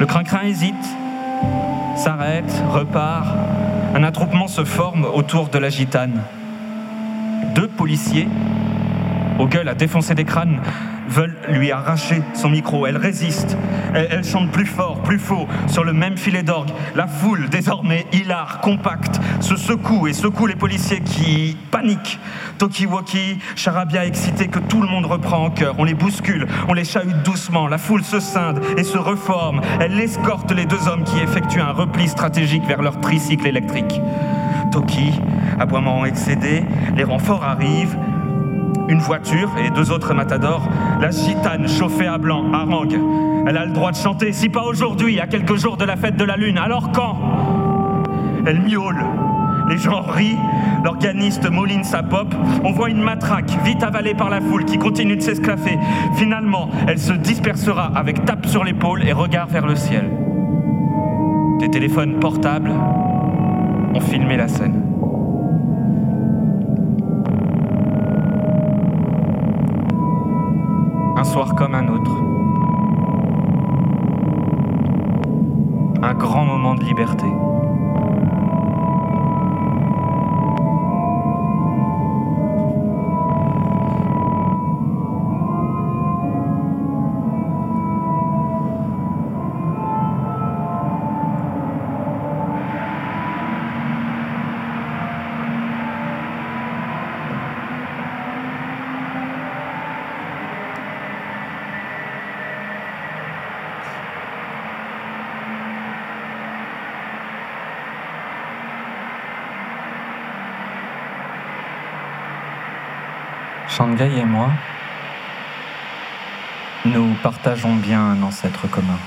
Le crin-crin hésite, s'arrête, repart. Un attroupement se forme autour de la gitane. Deux policiers, aux gueules à défoncer des crânes, veulent lui arracher son micro. Elle résiste. Elle, chante plus fort, plus faux, sur le même filet d'orgue. La foule, désormais hilar, compacte, se secoue et secoue les policiers qui paniquent. Tokiwoki, charabia excité que tout le monde reprend en cœur. On les bouscule, on les chahute doucement. La foule se scinde et se reforme. Elle escorte les deux hommes qui effectuent un repli stratégique vers leur tricycle électrique. Toki, aboiement excédé, les renforts arrivent, une voiture et deux autres matadors, la gitane chauffée à blanc harangue. Elle a le droit de chanter, si pas aujourd'hui, à quelques jours de la fête de la Lune, alors quand Elle miaule. Les gens rient, l'organiste mouline sa pop, on voit une matraque vite avalée par la foule qui continue de s'esclaffer. Finalement, elle se dispersera avec tape sur l'épaule et regard vers le ciel. Des téléphones portables ont filmé la scène. Un soir comme un autre. Un grand moment de liberté. Shanghai et moi, nous partageons bien un ancêtre commun.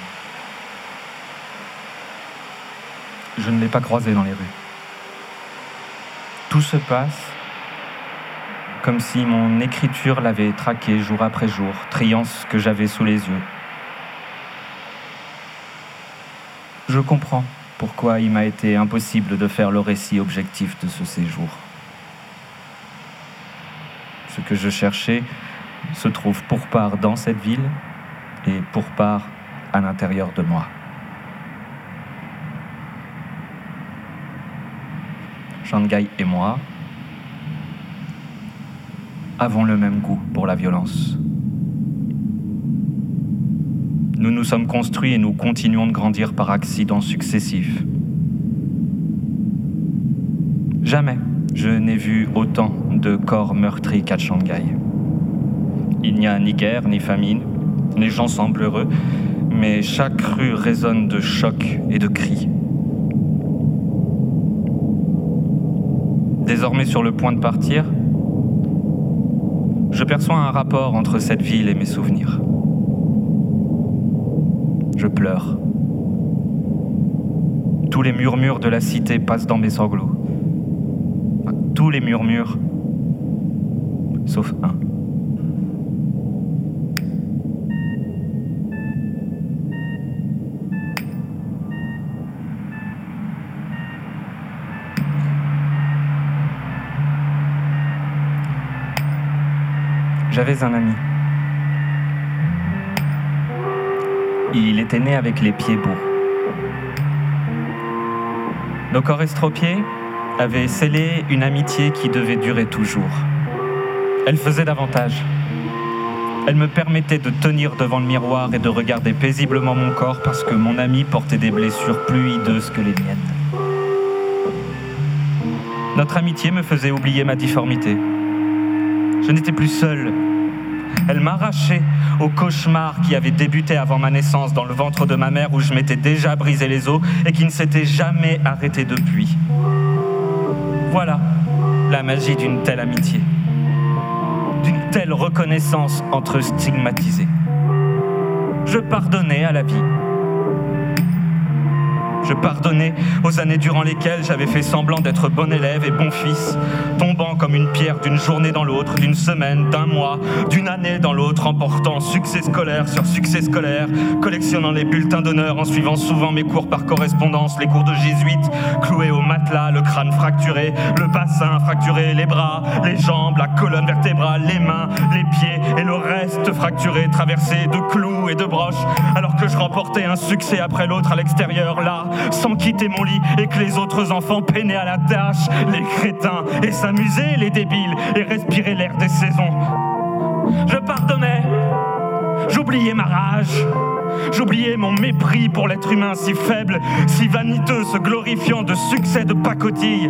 Je ne l'ai pas croisé dans les rues. Tout se passe comme si mon écriture l'avait traqué jour après jour, triant ce que j'avais sous les yeux. Je comprends pourquoi il m'a été impossible de faire le récit objectif de ce séjour. Ce que je cherchais se trouve pour part dans cette ville et pour part à l'intérieur de moi. Shanghai et moi, avons le même goût pour la violence. Nous nous sommes construits et nous continuons de grandir par accidents successifs. Jamais je n'ai vu autant de corps meurtris qu'à Shanghai. Il n'y a ni guerre ni famine, les gens semblent heureux, mais chaque rue résonne de chocs et de cris. Désormais sur le point de partir, je perçois un rapport entre cette ville et mes souvenirs. Je pleure. Tous les murmures de la cité passent dans mes sanglots. Tous les murmures, J'avais un ami. Il était né avec les pieds beaux. Nos corps estropiés avaient scellé une amitié qui devait durer toujours. Elle faisait davantage. Elle me permettait de tenir devant le miroir et de regarder paisiblement mon corps parce que mon ami portait des blessures plus hideuses que les miennes. Notre amitié me faisait oublier ma difformité. Je n'étais plus seul elle m'arrachait au cauchemar qui avait débuté avant ma naissance dans le ventre de ma mère où je m'étais déjà brisé les os et qui ne s'était jamais arrêté depuis. Voilà la magie d'une telle amitié, telle reconnaissance entre stigmatisés. Je pardonnais à la vie je pardonnais aux années durant lesquelles j'avais fait semblant d'être bon élève et bon fils, tombant comme une pierre d'une journée dans l'autre, d'une semaine, d'un mois, d'une année dans l'autre, emportant succès scolaire sur succès scolaire, collectionnant les bulletins d'honneur en suivant souvent mes cours par correspondance, les cours de jésuite, cloués au matelas, le crâne fracturé, le bassin fracturé, les bras, les jambes, la colonne vertébrale, les mains, les pieds et le reste fracturé, traversé de clous et de broches, alors que je remportais un succès après l'autre à l'extérieur, là, sans quitter mon lit et que les autres enfants peinaient à la tâche, les crétins, et s'amusaient, les débiles, et respiraient l'air des saisons. Je pardonnais, j'oubliais ma rage. J'oubliais mon mépris pour l'être humain si faible, si vaniteux, se glorifiant de succès de pacotille.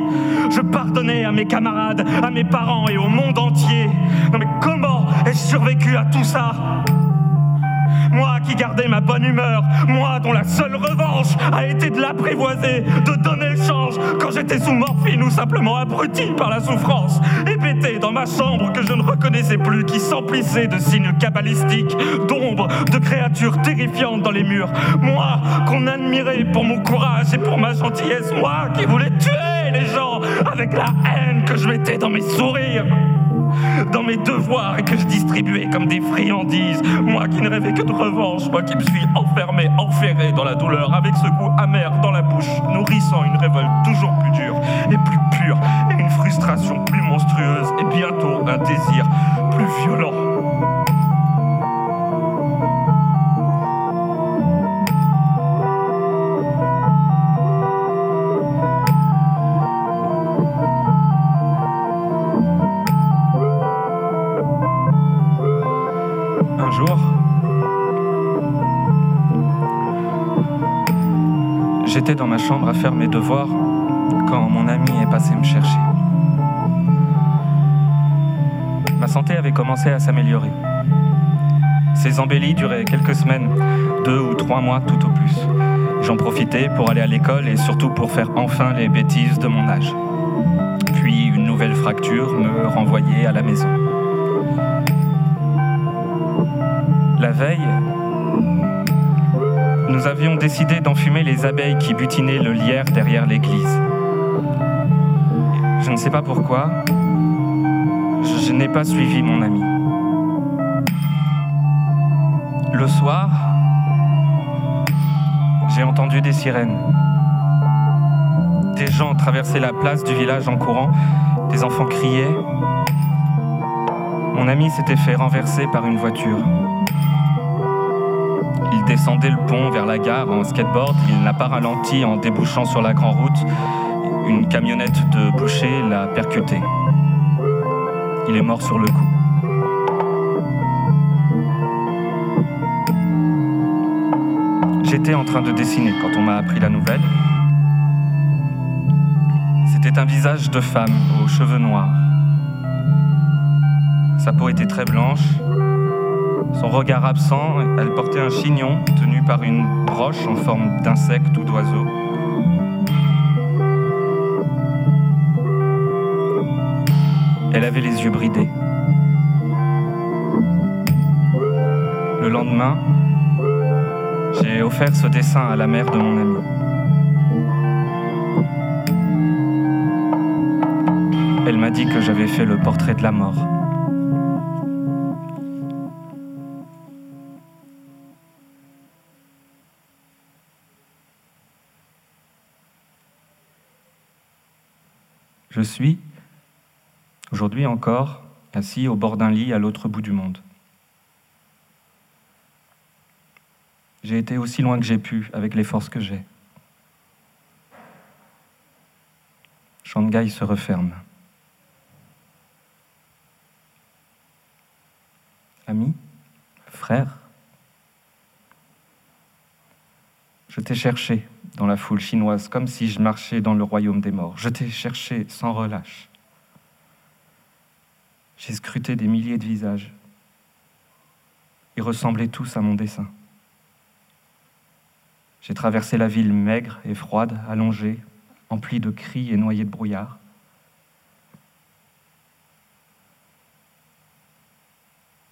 Je pardonnais à mes camarades, à mes parents et au monde entier. Non mais comment ai-je survécu à tout ça? Moi qui gardais ma bonne humeur, moi dont la seule revanche a été de l'apprivoiser, de donner le change quand j'étais sous morphine ou simplement abruti par la souffrance, et pété dans ma chambre que je ne reconnaissais plus, qui s'emplissait de signes cabalistiques, d'ombres, de créatures terrifiantes dans les murs. Moi qu'on admirait pour mon courage et pour ma gentillesse, moi qui voulais tuer les gens avec la haine que je mettais dans mes sourires dans mes devoirs et que je distribuais comme des friandises. Moi qui ne rêvais que de revanche, moi qui me suis enfermé, enferré dans la douleur, avec ce goût amer dans la bouche, nourrissant une révolte toujours plus dure et plus pure, et une frustration plus monstrueuse, et bientôt un désir plus violent. J'étais dans ma chambre à faire mes devoirs quand mon ami est passé me chercher. Ma santé avait commencé à s'améliorer. Ces embellies duraient quelques semaines, deux ou trois mois tout au plus. J'en profitais pour aller à l'école et surtout pour faire enfin les bêtises de mon âge. Puis une nouvelle fracture me renvoyait à la maison. La veille, nous avions décidé d'enfumer les abeilles qui butinaient le lierre derrière l'église. Je ne sais pas pourquoi, je, n'ai pas suivi mon ami. Le soir, j'ai entendu des sirènes. Des gens traversaient la place du village en courant, des enfants criaient. Mon ami s'était fait renverser par une voiture descendait le pont vers la gare en skateboard. Il n'a pas ralenti en débouchant sur la grande route. Une Une camionnette de boucher l'a percuté. Il est mort sur le coup. J'étais en train de dessiner quand on m'a appris la nouvelle. C'était un visage de femme aux cheveux noirs. Sa peau était très blanche. Son regard absent, elle portait un chignon tenu par une broche en forme d'insecte ou d'oiseau. Elle avait les yeux bridés. Le lendemain, j'ai offert ce dessin à la mère de mon ami. Elle m'a dit que j'avais fait le portrait de la mort. Je suis, aujourd'hui encore, assis au bord d'un lit à l'autre bout du monde. J'ai été aussi loin que j'ai pu avec les forces que j'ai. Shanghai se referme. Ami, frère, je t'ai cherché dans la foule chinoise comme si je marchais dans le royaume des morts. Je t'ai cherché sans relâche. J'ai scruté des milliers de visages. Ils ressemblaient tous à mon dessin. J'ai traversé la ville maigre et froide, allongée, emplie de cris et noyée de brouillard.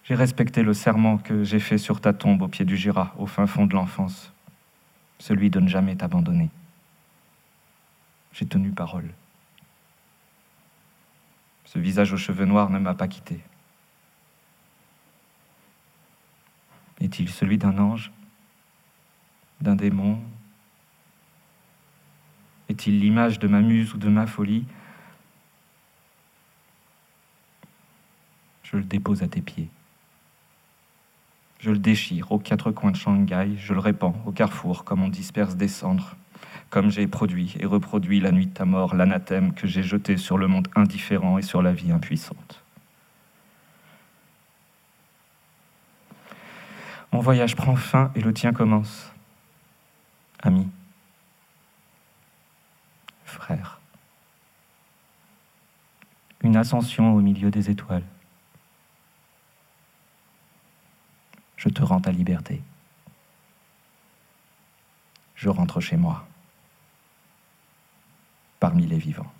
J'ai respecté le serment que j'ai fait sur ta tombe au pied du Jura, au fin fond de l'enfance, celui de ne jamais t'abandonner. J'ai tenu parole. Ce visage aux cheveux noirs ne m'a pas quitté. Est-il celui d'un ange? D'un démon? Est-il l'image de ma muse ou de ma folie? Je le dépose à tes pieds. Je le déchire aux quatre coins de Shanghai, je le répands au carrefour comme on disperse des cendres, comme j'ai produit et reproduit la nuit de ta mort, l'anathème que j'ai jeté sur le monde indifférent et sur la vie impuissante. Mon voyage prend fin et le tien commence ami, frère. Une ascension au milieu des étoiles. Je te rends ta liberté. Je rentre chez moi, parmi les vivants.